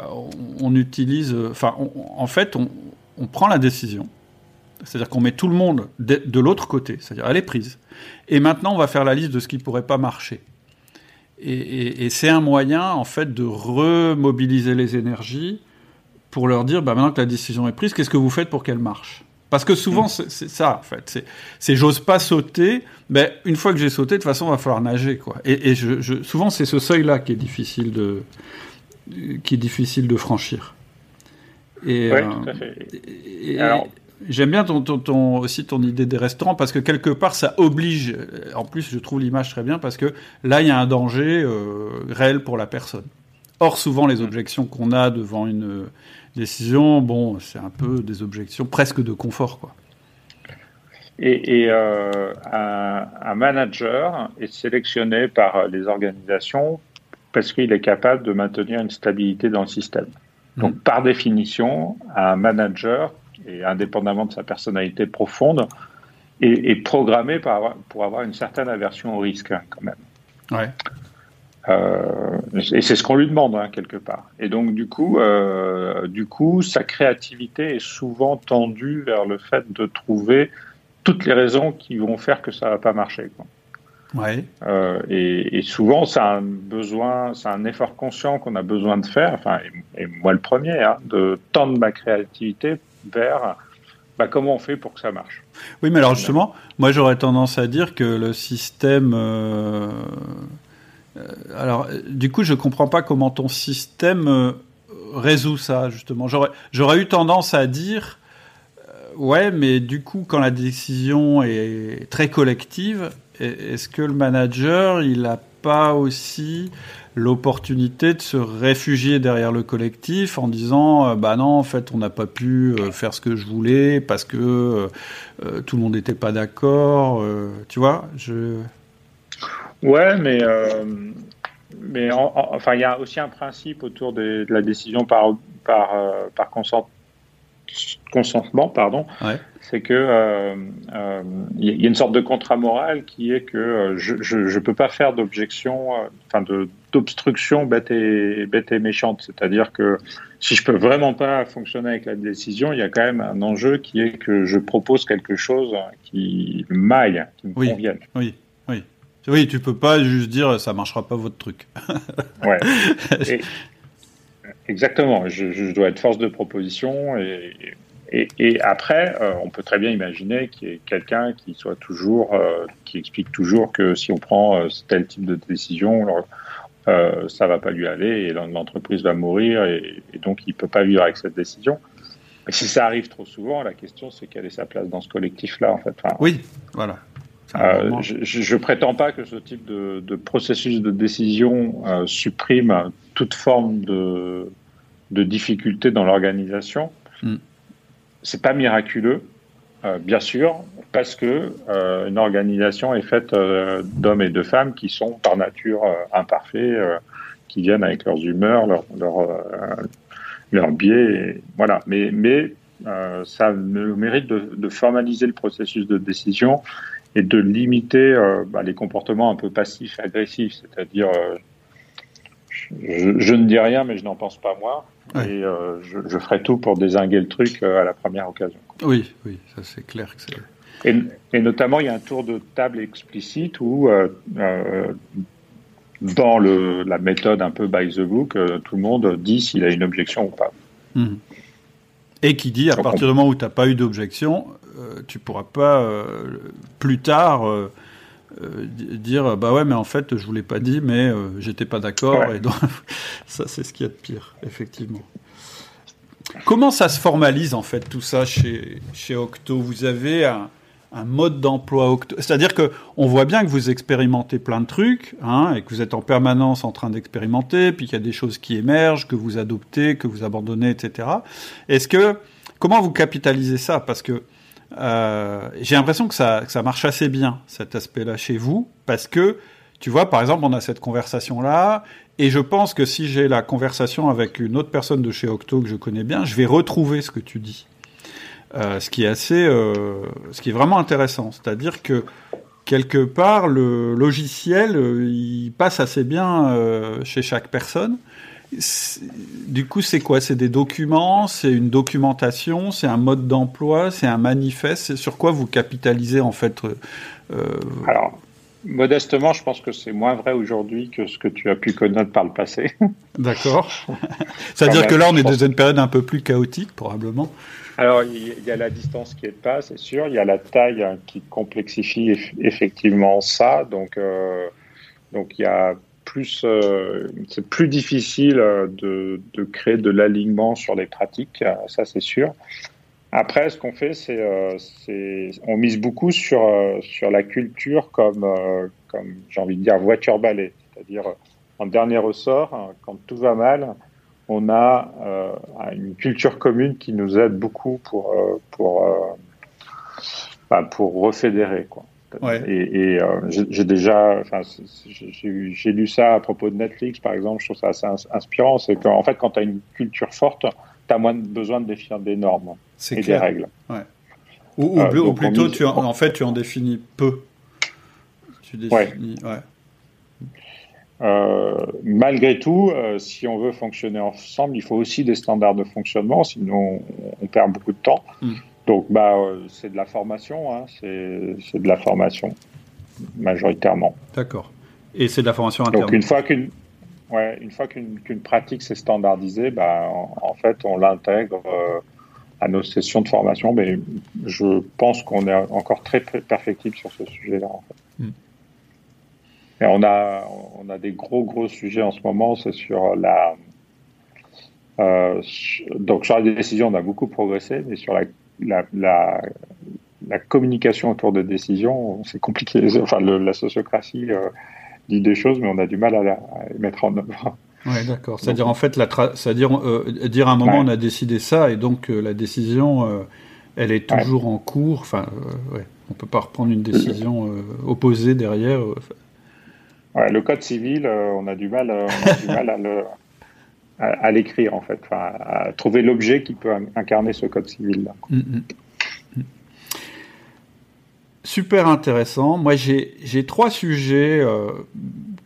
on, utilise. Enfin, en fait, on, prend la décision. C'est-à-dire qu'on met tout le monde de, de l'autre côté. C'est-à-dire, elle est prise. Et maintenant, on va faire la liste de ce qui pourrait pas marcher. Et, c'est un moyen, en fait, de remobiliser les énergies pour leur dire, bah, maintenant que la décision est prise, qu'est-ce que vous faites pour qu'elle marche? Parce que souvent, mm. c'est ça, en fait. C'est j'ose pas sauter, mais une fois que j'ai sauté, de toute façon, il va falloir nager, quoi. Et, je, souvent, c'est ce seuil-là qui est difficile de qui est difficile de franchir. Et, oui, tout à fait. J'aime bien ton, ton, aussi ton idée des restaurants parce que quelque part ça oblige. En plus, je trouve l'image très bien parce que là, il y a un danger euh, réel pour la personne. Or, souvent, les mm. objections qu'on a devant une, décision, bon, c'est un peu des objections presque de confort, quoi. Et, euh, un, manager est sélectionné par les organisations parce qu'il est capable de maintenir une stabilité dans le système. Donc, mm. par définition, un manager, et indépendamment de sa personnalité profonde, est, programmé pour avoir, une certaine aversion au risque, hein, quand même. Ouais. Euh, et c'est ce qu'on lui demande hein, quelque part. Et donc du coup, euh, du coup, sa créativité est souvent tendue vers le fait de trouver toutes les raisons qui vont faire que ça va pas marcher. Quoi. Ouais. Euh, et, et, souvent, c'est un besoin, c'est un effort conscient qu'on a besoin de faire. Enfin, et, moi le premier, hein, de tendre ma créativité vers bah, comment on fait pour que ça marche? Oui, mais alors justement, moi j'aurais tendance à dire que le système euh, euh, alors, du coup, je comprends pas comment ton système euh, résout ça, justement. J'aurais eu tendance à dire, euh, ouais, mais du coup, quand la décision est très collective, est-ce que le manager, il n'a pas aussi l'opportunité de se réfugier derrière le collectif en disant bah non en fait on n'a pas pu faire ce que je voulais parce que tout le monde n'était pas d'accord tu vois je Ouais, mais, euh, mais enfin, il y a aussi un principe autour de, la décision par, par, euh, par consentement, pardon. C'est que euh, il y a une sorte de contrat moral qui est que je ne peux pas faire d'objection, enfin d'obstruction bête et, bête et méchante. C'est-à-dire que si je peux vraiment pas fonctionner avec la décision, il y a quand même un enjeu qui est que je propose quelque chose qui m'aille, qui me oui, convienne. Oui. Oui, tu peux pas juste dire ça marchera pas votre truc. ouais. exactement. Je, dois être force de proposition et, et, après, euh, on peut très bien imaginer qu'il y ait quelqu'un qui soit toujours, euh, qui explique toujours que si on prend euh, tel type de décision, euh, ça va pas lui aller et l'entreprise va mourir et, donc il peut pas vivre avec cette décision. Et si ça arrive trop souvent, la question c'est quelle est sa place dans ce collectif-là en fait. oui, voilà. Je ne prétends pas que ce type de, processus de décision supprime toute forme de, de difficulté dans l'organisation. Hmm. C'est pas miraculeux, bien sûr, parce que une organisation est faite d'hommes et de femmes qui sont par nature imparfaits, qui viennent avec leurs humeurs, leurs leur, leur biais. voilà. Mais, ça mérite de, formaliser le processus de décision et de limiter bah, les comportements un peu passifs, agressifs, c'est-à-dire je, ne dis rien, mais je n'en pense pas Et euh, je, ferai tout pour désinguer le truc euh, à la première occasion. Oui, oui, ça c'est clair que c'est. Et, notamment, il y a un tour de table explicite où, euh, dans le, la méthode un peu by the book, tout le monde dit s'il a une objection ou pas. Mhm. Et qui dit, à partir du moment où tu n'as pas eu d'objection, tu ne pourras pas plus tard euh, dire bah ouais mais en fait je vous l'ai pas dit mais euh, j'étais pas d'accord et donc ça c'est ce qu'il y a de pire effectivement. Comment ça se formalise en fait tout ça chez, chez Octo? Vous avez un, un mode d'emploi Octo? C'est-à-dire que on voit bien que vous expérimentez plein de trucs hein, et que vous êtes en permanence en train d'expérimenter, puis qu'il y a des choses qui émergent, que vous adoptez, que vous abandonnez, etc. Est-ce que comment vous capitalisez ça? Parce que euh, j'ai l'impression que ça, ça marche assez bien, cet aspect-là chez vous, parce que, tu vois, par exemple, on a cette conversation-là, et je pense que si j'ai la conversation avec une autre personne de chez Octo que je connais bien, je vais retrouver ce que tu dis. Euh, ce qui est assez, euh, ce qui est vraiment intéressant. C'est-à-dire que quelque part, le logiciel, il passe assez bien chez chaque personne. Du coup, c'est quoi? C'est des documents C'est une documentation C'est un mode d'emploi C'est un manifeste? Sur quoi vous capitalisez en fait euh, euh, Alors, modestement, je pense que c'est moins vrai aujourd'hui que ce que tu as pu connaître par le passé. D'accord. C'est-à-dire que là, on est dans une période un peu plus chaotique, probablement. Alors, il y a la distance qui est pas, c'est sûr. Il y a la taille hein, qui complexifie effectivement ça. Donc, euh, donc il y a plus, euh, c'est plus difficile euh, de, créer de l'alignement sur les pratiques, euh, ça c'est sûr. Après, ce qu'on fait, c'est, c'est, on mise beaucoup sur sur la culture comme comme j'ai envie de dire voiture balai, c'est-à-dire en dernier ressort, quand tout va mal, on a une culture commune qui nous aide beaucoup pour pour bah, pour refédérer quoi. Et, euh, j'ai déjà, j'ai lu ça à propos de Netflix, par exemple. Je trouve ça assez inspirant. C'est qu'en fait, quand tu as une culture forte, tu as moins besoin de définir des normes et des règles. Ou, euh, plutôt, tu en, fait, tu en définis peu. Tu définis, euh, malgré tout, si on veut fonctionner ensemble, il faut aussi des standards de fonctionnement, sinon on, perd beaucoup de temps. Hmm. Donc, bah, euh, c'est de la formation, hein. c'est de la formation, majoritairement. D'accord. Et c'est de la formation interne. Donc, une fois qu'une ouais, une fois qu'une pratique s'est standardisée, bah, en, fait, on l'intègre euh, à nos sessions de formation. Mais je pense qu'on est encore très perfectible sur ce sujet-là. En fait. Hmm. Et on a, on a des gros, gros sujets en ce moment. C'est sur la. Euh, donc, sur la décision, on a beaucoup progressé, mais sur la la, la, la, communication autour de décisions, c'est compliqué. Enfin, la sociocratie euh, dit des choses, mais on a du mal à, les mettre en œuvre. Ouais, d'accord. C'est-à-dire en fait, c'est-à-dire euh, dire à un moment on a décidé ça et donc euh, la décision, elle est toujours en cours. Enfin, ouais, on peut pas reprendre une décision opposée derrière. Le code civil, on a du mal, on a du mal à le à, l'écrire en fait, à trouver l'objet qui peut incarner ce code civil là. Mm, mm, mm. Super intéressant. Moi, j'ai trois sujets euh,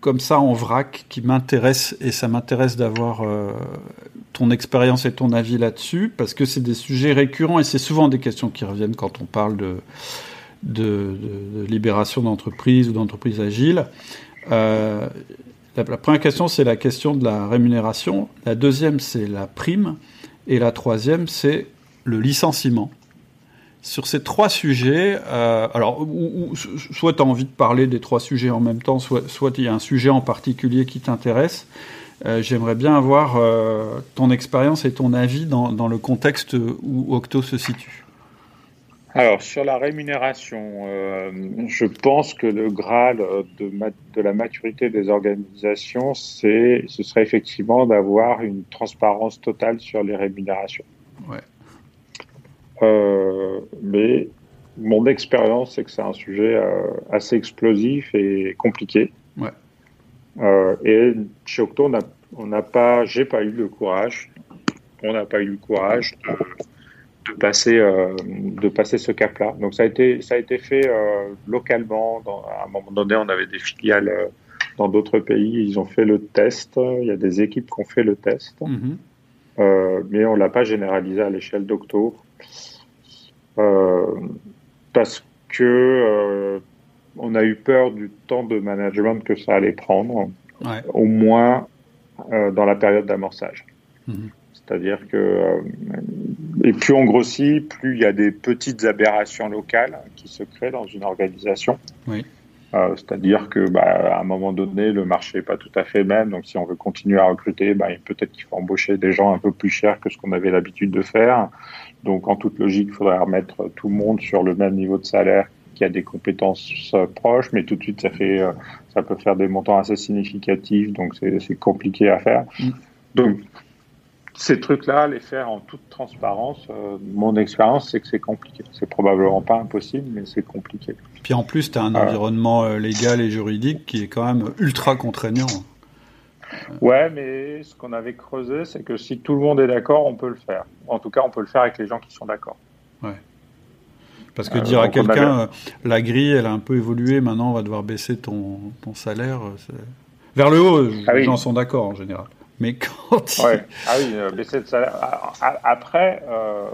comme ça en vrac qui m'intéressent et ça m'intéresse d'avoir euh, ton expérience et ton avis là-dessus parce que c'est des sujets récurrents et c'est souvent des questions qui reviennent quand on parle de, de, de, libération d'entreprise ou d'entreprise agile. Euh, la, première question, c'est la question de la rémunération. La deuxième, c'est la prime. Et la troisième, c'est le licenciement. Sur ces trois sujets, euh, alors, soit tu as envie de parler des trois sujets en même temps, soit, il y a un sujet en particulier qui t'intéresse. Euh, j'aimerais bien avoir euh, ton expérience et ton avis dans, le contexte où Octo se situe. Alors, sur la rémunération, euh, je pense que le Graal de, de la maturité des organisations, ce serait effectivement d'avoir une transparence totale sur les rémunérations. Ouais. Euh, mais mon expérience, c'est que c'est un sujet assez explosif et compliqué. Ouais. et chez Octo, on n'a pas, j'ai pas eu le courage, on n'a pas eu le courage de, passer, de passer ce cap-là. Donc ça a été, ça a été fait localement. à un moment donné, on avait des filiales dans d'autres pays, ils ont fait le test. Il y a des équipes qui ont fait le test. Mhm. Euh, mais on ne l'a pas généralisé à l'échelle d'Octo. Euh, parce que euh, on a eu peur du temps de management que ça allait prendre, au moins dans la période d'amorçage. Mhm. C'est-à-dire que et plus on grossit, plus il y a des petites aberrations locales qui se créent dans une organisation. Oui. Euh, c'est-à-dire que bah, à un moment donné, le marché n'est pas tout à fait le même. Donc, si on veut continuer à recruter, bah, peut-être qu'il faut embaucher des gens un peu plus chers que ce qu'on avait l'habitude de faire. Donc, en toute logique, il faudrait remettre tout le monde sur le même niveau de salaire qui a des compétences euh, proches, mais tout de suite, ça fait, euh, ça peut faire des montants assez significatifs. Donc, c'est compliqué à faire. Mm. Donc, ces trucs-là, les faire en toute transparence, euh, mon expérience, c'est que c'est compliqué. C'est probablement pas impossible, mais c'est compliqué. Puis en plus, tu as un environnement euh, légal et juridique qui est quand même ultra contraignant. Ouais, mais ce qu'on avait creusé, c'est que si tout le monde est d'accord, on peut le faire. En tout cas, on peut le faire avec les gens qui sont d'accord. Ouais. Parce que euh, dire à quelqu'un, la grille, elle a un peu évolué, maintenant on va devoir baisser ton, ton salaire. Vers le haut, ah les gens sont d'accord en général. Mais quand il... Ah oui, euh, baisser de salaire. Après, euh,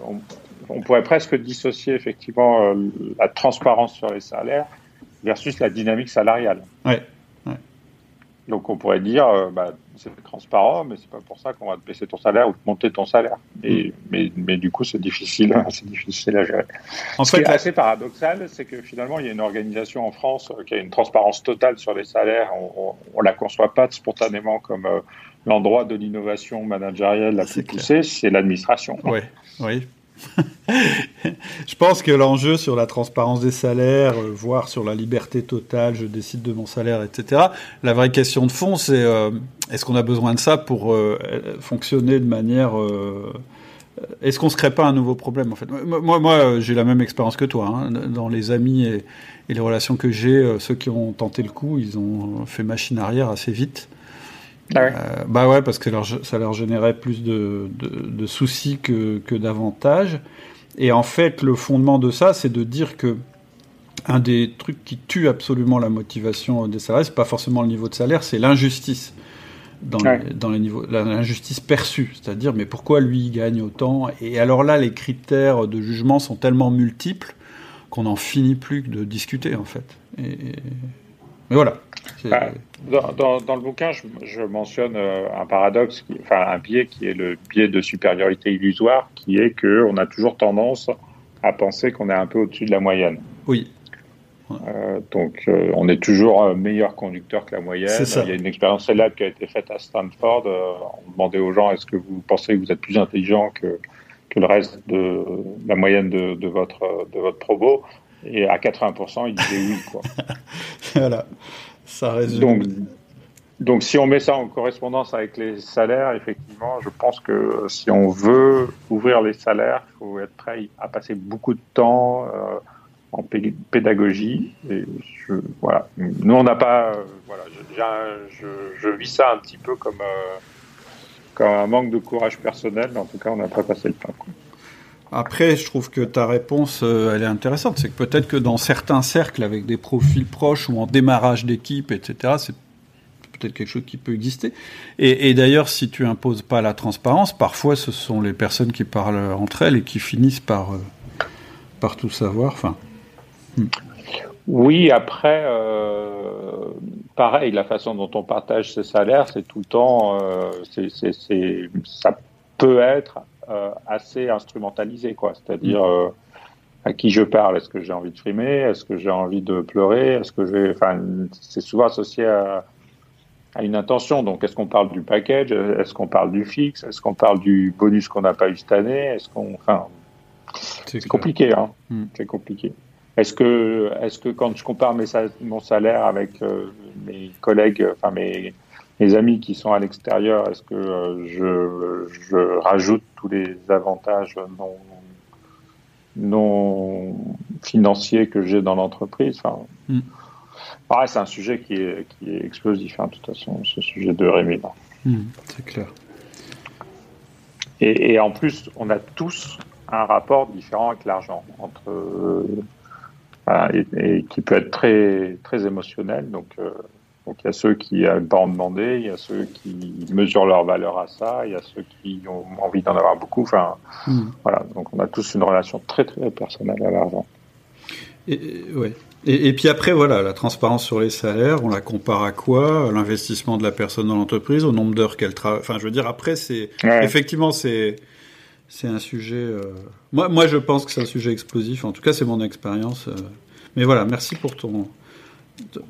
on, pourrait presque dissocier effectivement euh, la transparence sur les salaires versus la dynamique salariale. Ouais. Donc on pourrait dire, bah, c'est transparent, mais c'est pas pour ça qu'on va te baisser ton salaire ou te monter ton salaire. Et, mm. mais, mais, du coup, c'est difficile, c'est difficile à gérer. En Ce fait, qui est assez paradoxal, c'est que finalement, il y a une organisation en France qui a une transparence totale sur les salaires. On, on, la conçoit pas spontanément comme l'endroit de l'innovation managériale la plus poussée, c'est l'administration. Oui, oui. je pense que l'enjeu sur la transparence des salaires, euh, voire sur la liberté totale, je décide de mon salaire, etc. La vraie question de fond, c'est euh, est-ce qu'on a besoin de ça pour euh, fonctionner de manière est-ce qu'on se crée pas un nouveau problème en fait? Moi, moi j'ai la même expérience que toi. Hein. Dans les amis et, et les relations que j'ai, ceux qui ont tenté le coup, ils ont fait machine arrière assez vite. Ah euh, bah ouais, parce que ça leur générait plus de, soucis que, d'avantages. Et en fait, le fondement de ça, c'est de dire que un des trucs qui tue absolument la motivation des salariés, c'est pas forcément le niveau de salaire, c'est l'injustice dans, les, dans les niveaux, l'injustice perçue, c'est-à-dire mais pourquoi lui il gagne autant? Et alors là, les critères de jugement sont tellement multiples qu'on n'en finit plus de discuter en fait. Et, mais voilà. Bah, dans, dans, le bouquin, je, mentionne euh, un paradoxe, enfin un biais qui est le biais de supériorité illusoire, qui est que on a toujours tendance à penser qu'on est un peu au-dessus de la moyenne. Oui. Euh, donc, euh, on est toujours meilleur conducteur que la moyenne. Il y a une expérience célèbre qui a été faite à Stanford. on demandait aux gens est-ce que vous pensez que vous êtes plus intelligent que, que le reste de la moyenne de, de votre, de votre probo Et à 80%, ils disaient oui. Quoi. voilà. Ça résume. Donc, donc, si on met ça en correspondance avec les salaires, effectivement, je pense que si on veut ouvrir les salaires, il faut être prêt à passer beaucoup de temps euh, en pédagogie. Et je, voilà. Nous, on n'a pas. Euh, voilà, je, je, vis ça un petit peu comme, euh, comme un manque de courage personnel, mais en tout cas, on n'a pas passé le temps. Après, je trouve que ta réponse, euh, elle est intéressante. C'est que peut-être que dans certains cercles, avec des profils proches ou en démarrage d'équipe, etc., c'est peut-être quelque chose qui peut exister. Et, d'ailleurs, si tu imposes pas la transparence, parfois ce sont les personnes qui parlent entre elles et qui finissent par, euh, par tout savoir. Enfin. Hmm. Oui, après, euh, pareil, la façon dont on partage ses salaires, c'est tout le temps, c'est, ça peut être assez instrumentalisé, quoi. C'est-à-dire euh, à qui je parle. Est-ce que j'ai envie de frimer Est-ce que j'ai envie de pleurer Est-ce que j'ai, enfin, c'est souvent associé à, à une intention. Donc, est-ce qu'on parle du package Est-ce qu'on parle du fixe Est-ce qu'on parle du bonus qu'on n'a pas eu cette année Est-ce qu'on, enfin, c'est compliqué, hein. Mm. C'est compliqué. Est-ce que, est-ce que quand je compare mes, mon salaire avec euh, mes collègues, enfin mes mes amis qui sont à l'extérieur, est-ce que euh, je, je, rajoute tous les avantages non, non, financiers que j'ai dans l'entreprise? Enfin, mm. c'est un sujet qui est, qui est explosif, hein, de toute façon, ce sujet de Rémi. Mm, c'est clair. Et, en plus, on a tous un rapport différent avec l'argent, entre et, qui peut être très très émotionnel. Donc, euh, donc il y a ceux qui n'aiment pas en demander, il y a ceux qui mesurent leur valeur à ça, il y a ceux qui ont envie d'en avoir beaucoup. Enfin, hmm. voilà. Donc on a tous une relation très très personnelle à l'argent. Et, ouais. Et, puis après, voilà, la transparence sur les salaires, on la compare à quoi? L'investissement de la personne dans l'entreprise, au nombre d'heures qu'elle travaille. Enfin, je veux dire, après, c'est effectivement, c'est c'est un sujet. Euh, moi, moi, je pense que c'est un sujet explosif. En tout cas, c'est mon expérience. Euh. Mais voilà, merci pour ton.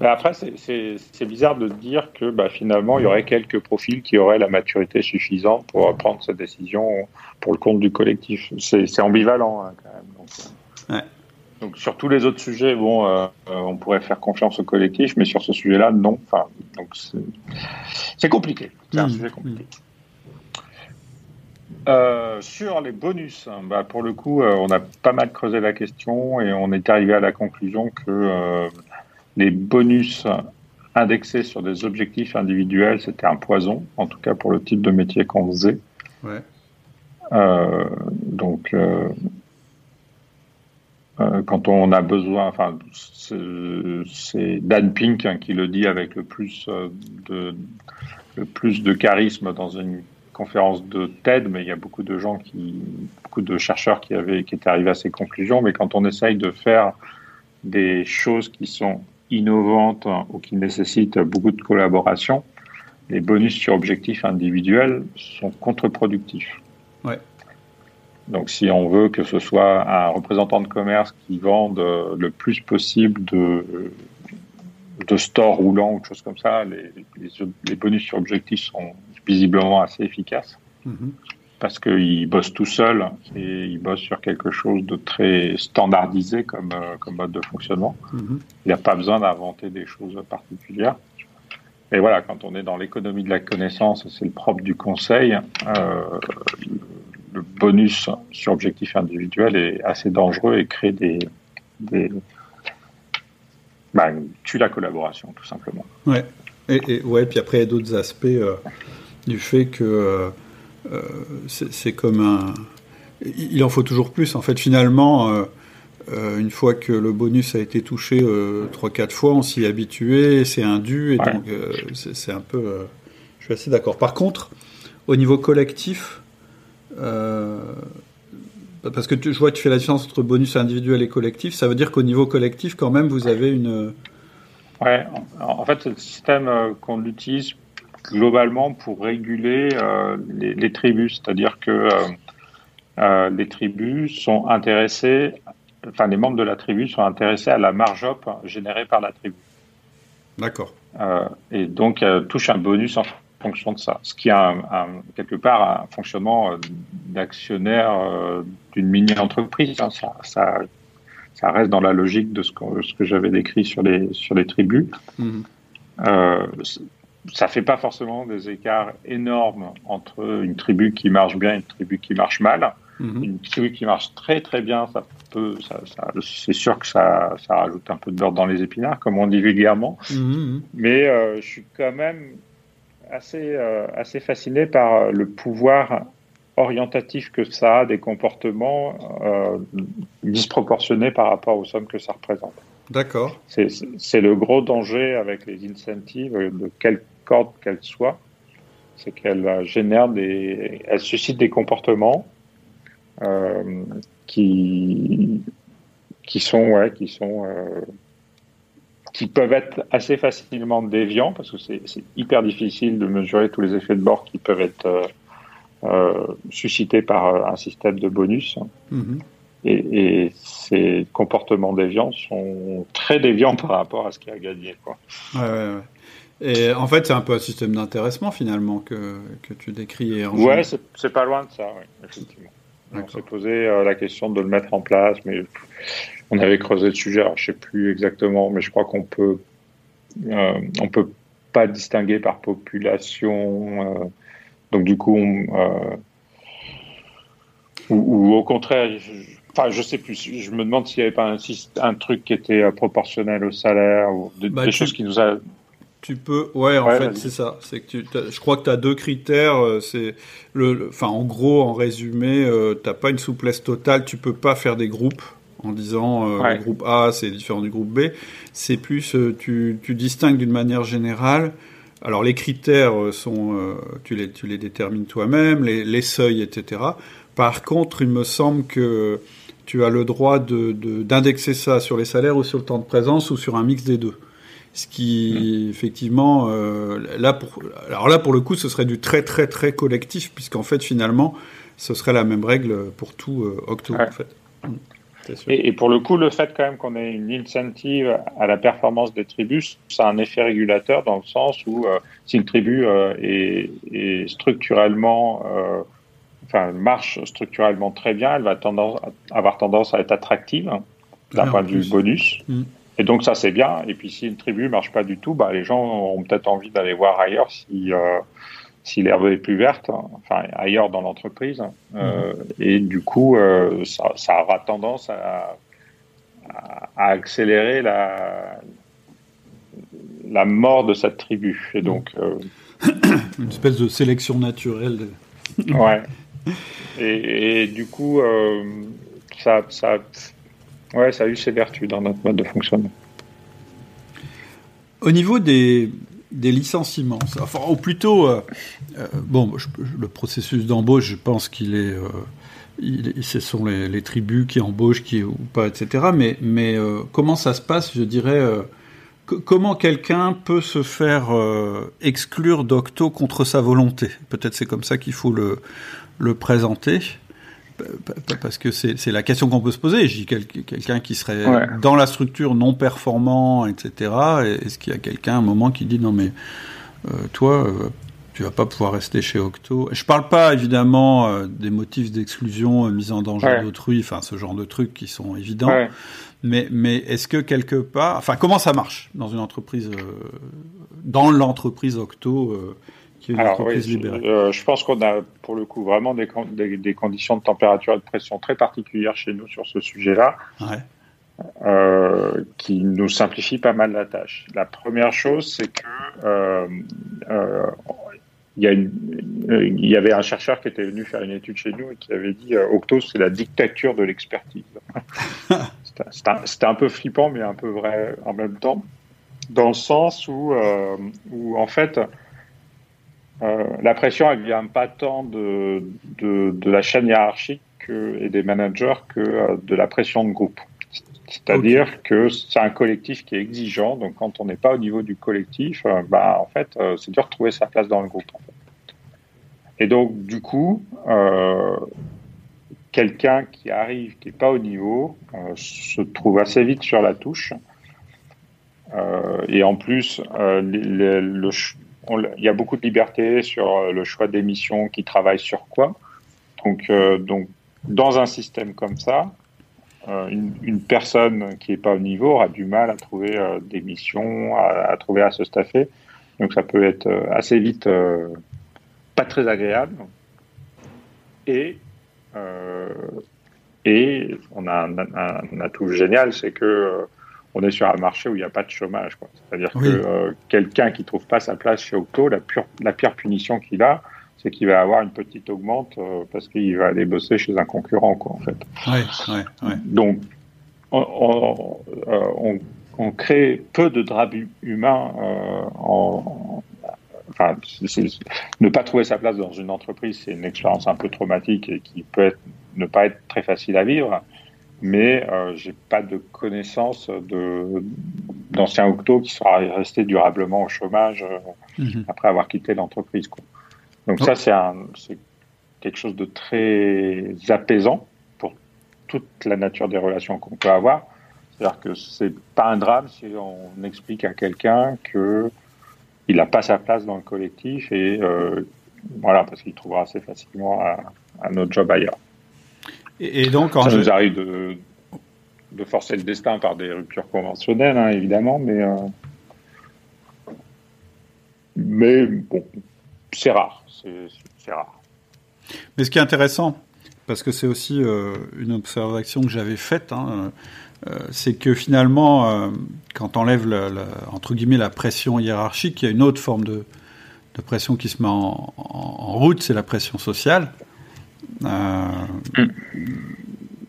Après, c'est bizarre de dire que bah, finalement, il y aurait quelques profils qui auraient la maturité suffisante pour prendre cette décision pour le compte du collectif. C'est ambivalent hein, quand même. Donc, ouais. Donc sur tous les autres sujets, bon, euh, euh, on pourrait faire confiance au collectif, mais sur ce sujet-là, non. Enfin, donc c'est compliqué. C'est un mmh. sujet compliqué. Euh, sur les bonus, bah, pour le coup, on a pas mal creusé la question et on est arrivé à la conclusion que les bonus indexés sur des objectifs individuels, c'était un poison, en tout cas pour le type de métier qu'on faisait. Ouais. donc, euh, quand on a besoin, enfin, c'est Dan Pink hein, qui le dit avec le plus euh, de le plus de charisme dans une conférence de TED, mais il y a beaucoup de gens qui, beaucoup de chercheurs qui avaient, qui étaient arrivés à ces conclusions. Mais quand on essaye de faire des choses qui sont innovantes ou qui nécessitent beaucoup de collaboration, les bonus sur objectifs individuels sont contre-productifs. Ouais. Donc, si on veut que ce soit un représentant de commerce qui vende le plus possible de, de stores roulants ou de choses comme ça, les, les, bonus sur objectif sont visiblement assez efficaces. Mhm. Parce qu'ils bossent tout seuls et ils bossent sur quelque chose de très standardisé comme, euh, comme mode de fonctionnement. Mhm. Il n'y a pas besoin d'inventer des choses particulières. Et voilà, quand on est dans l'économie de la connaissance, c'est le propre du conseil, euh, le bonus sur objectif individuel est assez dangereux et crée des, des bah, tue la collaboration tout simplement. Ouais. Et, ouais, puis après il y a d'autres aspects euh, du fait que euh, euh, c'est comme un, il en faut toujours plus. En fait, finalement, une fois que le bonus a été touché trois quatre fois, on s'y est habitué, c'est un dû, et donc c'est un peu. je suis assez d'accord. Par contre, au niveau collectif, euh, parce que je vois que tu fais la différence entre bonus individuel et collectif. Ça veut dire qu'au niveau collectif, quand même, vous avez une. Ouais, en fait, c'est le système euh, qu'on utilise globalement pour réguler euh, les, tribus. C'est-à-dire que les tribus sont intéressées, enfin, les membres de la tribu sont intéressés à la marge op générée par la tribu. D'accord. et donc, touche un bonus en fonction de ça. Ce qui a quelque part un fonctionnement euh, d'actionnaire euh, d'une mini-entreprise. Hein. Ça, ça, ça, reste dans la logique de ce que, ce que j'avais décrit sur les, sur les tribus. Mhm. Euh, ça fait pas forcément des écarts énormes entre une tribu qui marche bien et une tribu qui marche mal. Mhm. Une tribu qui marche très très bien, ça peut, ça, c'est sûr que ça, ça rajoute un peu de beurre dans les épinards, comme on dit vulgairement. Mhm. Mais euh, je suis quand même assez, euh, assez fasciné par euh, le pouvoir orientatif que ça a des comportements euh, disproportionnés par rapport aux sommes que ça représente. D'accord. C'est le gros danger avec les incentives, de quelle corde qu'elles soient, c'est qu'elles génèrent des, elles suscitent des comportements euh, qui, qui sont, ouais, qui sont euh, qui peuvent être assez facilement déviants parce que c'est hyper difficile de mesurer tous les effets de bord qui peuvent être euh, suscités par un système de bonus. Mm-hmm. et, et, ces comportements déviants sont très déviants par rapport à ce qui a gagné. Quoi. Ouais, ouais, ouais. Et en fait, c'est un peu un système d'intéressement finalement que, que tu décris. Et ouais, c'est pas loin de ça, oui, effectivement. On s'est posé euh, la question de le mettre en place, mais on avait creusé le sujet, alors je sais plus exactement, mais je crois qu'on peut, euh, on peut pas distinguer par population. Euh, donc du coup, ou, au contraire, Enfin, je sais plus. Je me demande s'il n'y avait pas un, un, truc qui était proportionnel au salaire ou bah, des choses qui nous a. Tu peux, ouais, en fait, c'est ça. C'est que tu, je crois que tu as deux critères. Euh, c'est le, enfin, en gros, en résumé, euh, tu n'as pas une souplesse totale. Tu peux pas faire des groupes en disant le groupe A c'est différent du groupe B. C'est plus, tu, tu distingues d'une manière générale. Alors les critères sont, tu les, tu les détermines toi-même, les, les seuils, etc. Par contre, il me semble que tu as le droit d'indexer de, ça sur les salaires ou sur le temps de présence ou sur un mix des deux. Ce qui, effectivement, euh, là pour, alors là pour le coup, ce serait du très très très collectif, puisqu'en fait finalement, ce serait la même règle pour tout euh, Octo. En fait. Et, pour le coup, le fait quand même qu'on ait une incentive à la performance des tribus, ça a un effet régulateur dans le sens où euh, si une tribu est, est, structurellement enfin, marche structurellement très bien, elle va tendance, avoir tendance à être attractive hein, d'un point de vue bonus. Mm. Et donc ça c'est bien. Et puis si une tribu marche pas du tout, bah, les gens auront peut-être envie d'aller voir ailleurs si, euh, si l'herbe est plus verte, enfin ailleurs dans l'entreprise. Euh, mm. et du coup, euh, ça, ça, aura tendance à, à, accélérer la, la mort de cette tribu. Et donc une espèce de sélection naturelle. ouais. Et, du coup, ça, ça, ouais, ça a eu ses vertus dans notre mode de fonctionnement. Au niveau des, des licenciements, enfin, ou plutôt, euh, euh, bon, le processus d'embauche, je pense qu'il est, ce sont les, tribus qui embauchent, qui ou pas, etc. Mais, mais comment ça se passe, je dirais, comment quelqu'un peut se faire exclure d'Octo contre sa volonté? Peut-être c'est comme ça qu'il faut le, le présenter parce que c'est la question qu'on peut se poser. Je dis quelqu'un qui serait dans la structure non performant, etc. Est-ce qu'il y a quelqu'un à un moment qui dit non mais euh, toi, euh, tu vas pas pouvoir rester chez Octo? Je parle pas évidemment euh, des motifs d'exclusion, mise en danger d'autrui, enfin ce genre de trucs qui sont évidents. Mais, mais est-ce que quelque part, enfin comment ça marche dans une entreprise, dans l'entreprise Octo alors, oui, euh, je, pense qu'on a pour le coup vraiment des, des, conditions de température et de pression très particulières chez nous sur ce sujet-là, euh, qui nous simplifient pas mal la tâche. La première chose, c'est que euh, il y, a une, il y avait un chercheur qui était venu faire une étude chez nous et qui avait dit Octo, c'est la dictature de l'expertise. C'était un, un, peu flippant, mais un peu vrai en même temps, dans le sens où, où en fait, euh, la pression, elle vient pas tant de, de, de la chaîne hiérarchique que, et des managers que euh, de la pression de groupe. C'est-à-dire que c'est un collectif qui est exigeant, donc quand on n'est pas au niveau du collectif, euh, bah, en fait, c'est dur de trouver sa place dans le groupe. Et donc, du coup, euh, quelqu'un qui arrive, qui n'est pas au niveau, se trouve assez vite sur la touche. et en plus, le, il y a beaucoup de liberté sur euh, le choix des missions, qui travaillent sur quoi. Donc, euh, donc dans un système comme ça, euh, une, personne qui n'est pas au niveau aura du mal à trouver des missions, à, trouver à se staffer. Donc ça peut être assez vite pas très agréable. Et, et on a un, un atout génial, c'est que on est sur un marché où il n'y a pas de chômage. C'est-à-dire que euh, quelqu'un qui trouve pas sa place chez Octo, la, la pire punition qu'il a, c'est qu'il va avoir une petite augmente euh, parce qu'il va aller bosser chez un concurrent, quoi, en fait. Donc, on, crée peu de draps humains euh, en, Enfin, ne pas trouver sa place dans une entreprise, c'est une expérience un peu traumatique et qui peut être, ne pas être très facile à vivre mais euh, j'ai pas de connaissance de d'anciens octo qui sera resté durablement au chômage euh, mhm. après avoir quitté l'entreprise. Donc ça, c'est c'est quelque chose de très apaisant pour toute la nature des relations qu'on peut avoir. C'est-à-dire que c'est pas un drame si on explique à quelqu'un que il n'a pas sa place dans le collectif et euh, voilà parce qu'il trouvera assez facilement un autre job ailleurs. Et, donc, ça nous arrive de, de, forcer le destin par des ruptures conventionnelles, hein, évidemment, mais euh, mais bon, c'est rare, c'est rare. Mais ce qui est intéressant, parce que c'est aussi une observation que j'avais faite. Hein, c'est que finalement, quand on enlève entre guillemets la pression hiérarchique, il y a une autre forme de, de pression qui se met en, route, c'est la pression sociale. Euh, mm.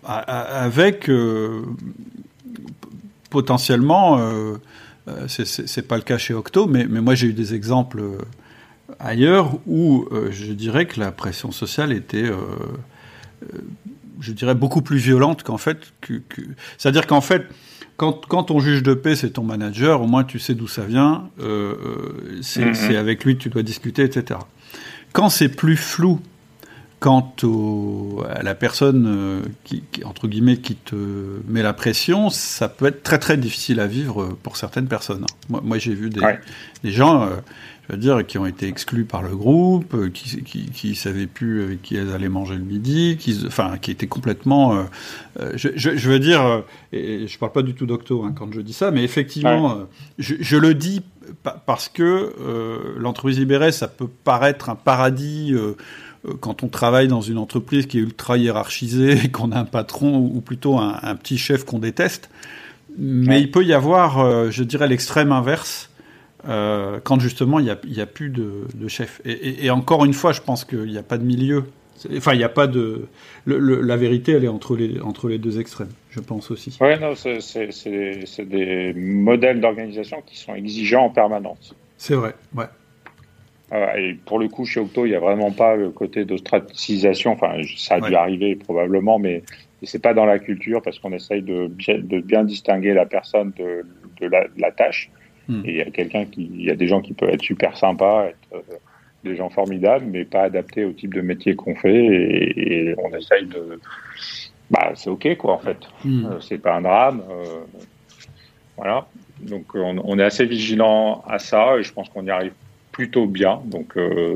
avec euh, potentiellement, euh, c'est pas le cas chez Octo, mais, mais moi j'ai eu des exemples ailleurs où je dirais que la pression sociale était, je dirais, beaucoup plus violente qu'en fait. Que, C'est-à-dire qu'en fait, quand, quand ton juge de paix, c'est ton manager, au moins tu sais d'où ça vient, euh, euh c'est mm-hmm. avec lui que tu dois discuter, etc. Quand c'est plus flou, quant au, à la personne euh, qui, entre guillemets, qui te met la pression, ça peut être très très difficile à vivre pour certaines personnes. Moi, moi j'ai vu des, des gens, euh, je veux dire, qui ont été exclus par le groupe, euh, qui, qui, qui savaient plus avec qui elles allaient manger le midi, qui, enfin, qui étaient complètement. Euh, je, je, je, veux dire, et je parle pas du tout d'octo hein, quand je dis ça, mais effectivement, je, je, le dis parce que l'entreprise libérée, ça peut paraître un paradis quand on travaille dans une entreprise qui est ultra hiérarchisée, qu'on a un patron ou plutôt un, un petit chef qu'on déteste. Mais il peut y avoir, je dirais, l'extrême inverse euh, quand justement il n'y a, a, plus de, de chef. Et, et, encore une fois, je pense qu'il n'y a pas de milieu. Enfin, il n'y a pas de. Le, la vérité, elle est entre les, entre les deux extrêmes, je pense aussi. Oui, non, c'est des modèles d'organisation qui sont exigeants en permanence. C'est vrai, ouais. Euh, et pour le coup, chez Octo, il n'y a vraiment pas le côté d'ostratisation. Enfin, ça a dû arriver probablement, mais c'est pas dans la culture parce qu'on essaye de bien, de bien distinguer la personne de, de, la, de la, tâche. Hmm. Et il y a quelqu'un qui, il y a des gens qui peuvent être super sympas, être euh, des gens formidables, mais pas adaptés au type de métier qu'on fait. Et, et, on essaye de, bah, c'est ok quoi en fait. Hmm. Euh, c'est pas un drame. Euh, voilà. Donc on, on, est assez vigilant à ça et je pense qu'on y arrive plutôt bien. Donc euh,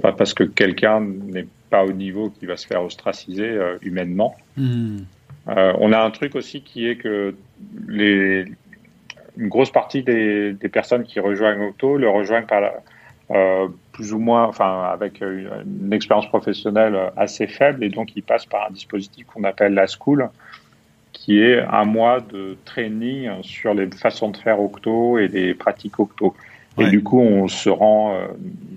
pas parce que quelqu'un n'est pas au niveau qu'il va se faire ostraciser euh, humainement. Hmm. on a un truc aussi qui est que les, une grosse partie des, des, personnes qui rejoignent Octo le rejoignent par la, euh, plus ou moins, enfin, avec une, une, expérience professionnelle assez faible, et donc ils passent par un dispositif qu'on appelle la School, qui est un mois de training sur les façons de faire Octo et des pratiques Octo. Ouais. Et du coup, on se rend euh,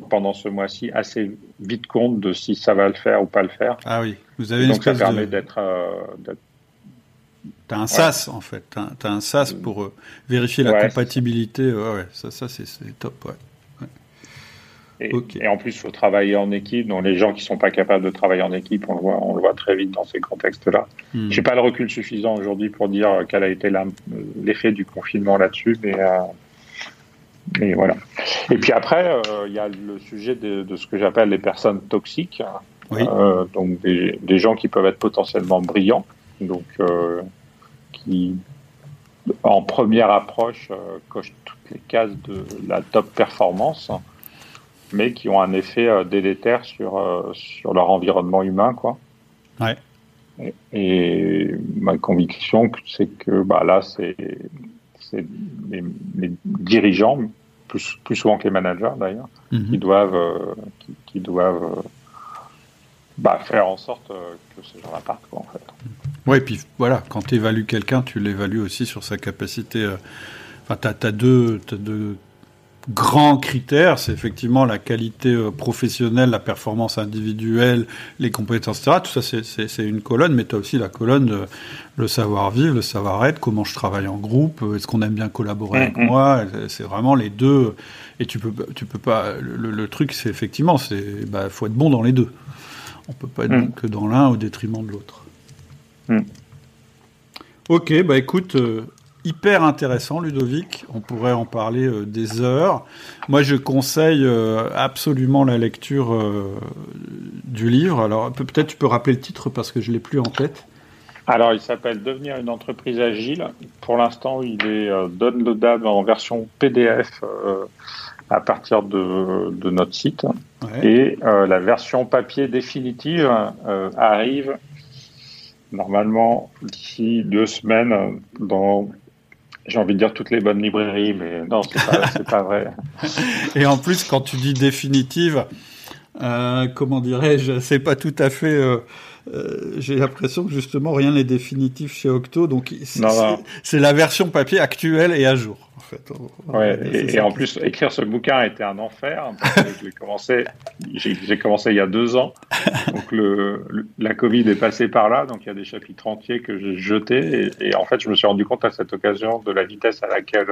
pendant ce mois-ci assez vite compte de si ça va le faire ou pas le faire. Ah oui, vous avez donc ça permet de... d'être euh, T'as un SAS en fait, t'as as un SAS pour euh, vérifier la ouais, compatibilité. Ouais, ouais, ça, ça c'est top. Et, okay. et, en plus, il faut travailler en équipe. Donc, les gens qui sont pas capables de travailler en équipe, on le voit, on le voit très vite dans ces contextes-là. Hmm. J'ai pas le recul suffisant aujourd'hui pour dire quel a été l'effet du confinement là-dessus, mais, euh, mais voilà. Et puis après, il euh, y a le sujet de, de ce que j'appelle les personnes toxiques. Oui. Euh, donc, des, des, gens qui peuvent être potentiellement brillants. Donc, qui, en première approche, euh, cochent toutes les cases de la top performance, mais qui ont un effet euh, délétère sur, euh, sur leur environnement humain. Quoi. Ouais. Et, et, ma conviction, c'est que bah, là, c'est les, les, dirigeants, plus, plus souvent que les managers d'ailleurs, mm -hmm. qui doivent, qui, qui doivent bah, faire en sorte que ces gens-là partent, quoi, en fait. Puis voilà, quand tu évalues quelqu'un, tu l'évalues aussi sur sa capacité. Euh... Enfin, tu as, as, deux, as deux grands critères c'est effectivement la qualité euh, professionnelle, la performance individuelle, les compétences, etc. Tout ça, c'est une colonne, mais tu as aussi la colonne de le savoir-vivre, le savoir-être, comment je travaille en groupe, est-ce qu'on aime bien collaborer avec moi. C'est vraiment les deux. Et tu peux, tu peux pas. Le, le truc, c'est effectivement, c'est bah, faut être bon dans les deux. On peut pas être Mm. bon que dans l'un au détriment de l'autre. Mm. Ok, bah écoute, euh, hyper intéressant Ludovic, on pourrait en parler euh, des heures. Moi je conseille euh, absolument la lecture euh, du livre. Alors peut-être tu peux rappeler le titre parce que je l'ai plus en tête. Alors il s'appelle Devenir une entreprise agile. Pour l'instant il est downloadable en version PDF à partir de, de notre site. Ouais. Et la version papier définitive arrive normalement d'ici deux semaines dans j'ai envie de dire toutes les bonnes librairies, mais non, c'est pas, pas vrai. Et en plus, quand tu dis définitive, euh, comment dirais-je, c'est pas tout à fait. Euh, euh, j'ai l'impression que justement rien n'est définitif chez Octo, donc c'est la version papier actuelle et à jour. En fait. Ouais, et, en plus, écrire ce bouquin a été un enfer. j'ai commencé, j'ai commencé il y a deux ans, donc le, la Covid est passée par là, donc il y a des chapitres entiers que j'ai jetés, et, en fait, je me suis rendu compte à cette occasion de la vitesse à laquelle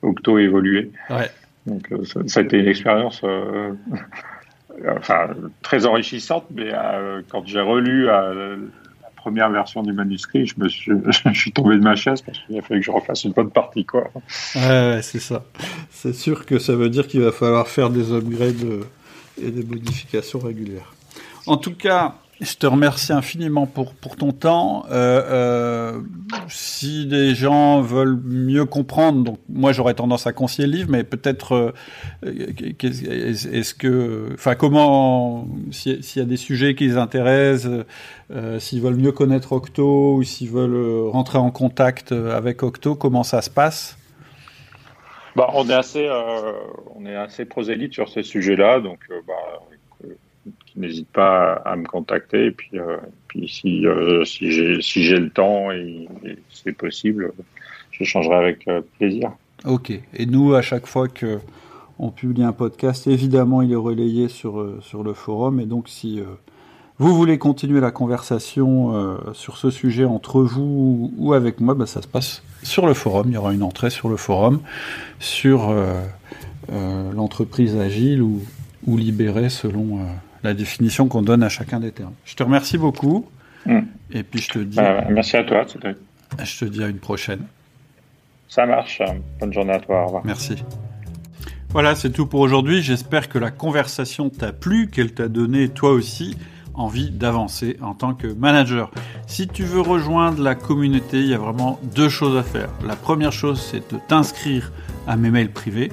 Octo évoluait. Ouais. Donc ça, a été une expérience enfin, très enrichissante, mais euh, quand j'ai relu euh, la première version du manuscrit, je me suis, je suis tombé de ma chaise parce qu'il a fallu que je refasse une bonne partie, quoi. Ouais, c'est ça. C'est sûr que ça veut dire qu'il va falloir faire des upgrades euh, et des modifications régulières. En tout cas, je te remercie infiniment pour, pour ton temps. Euh, euh, si des gens veulent mieux comprendre, donc moi j'aurais tendance à conseiller le livre, mais peut-être euh, est-ce que, enfin comment, s'il y a des sujets qui les intéressent, s'ils veulent mieux connaître Octo ou s'ils veulent rentrer en contact avec Octo, comment ça se passe? Bah, on est assez, on est assez prosélyte sur ces sujets-là, donc bah, n'hésite pas à me contacter. Et puis, euh, puis si, euh, si j'ai si le temps et, c'est possible, j'échangerai avec euh, plaisir. Ok. Et nous, à chaque fois que on publie un podcast, évidemment, il est relayé sur, sur le forum. Et donc, si vous voulez continuer la conversation sur ce sujet entre vous ou avec moi, bah, ça se passe sur le forum. Il y aura une entrée sur le forum sur l'entreprise agile ou, ou libérée selon la définition qu'on donne à chacun des termes. Je te remercie beaucoup. Hmm. Et puis je te dis. Euh, merci à toi. Je te dis à une prochaine. Ça marche. Bonne journée à toi. Au revoir. Merci. Voilà, c'est tout pour aujourd'hui. J'espère que la conversation t'a plu, qu'elle t'a donné toi aussi envie d'avancer en tant que manager. Si tu veux rejoindre la communauté, il y a vraiment deux choses à faire. La première chose, c'est de t'inscrire à mes mails privés.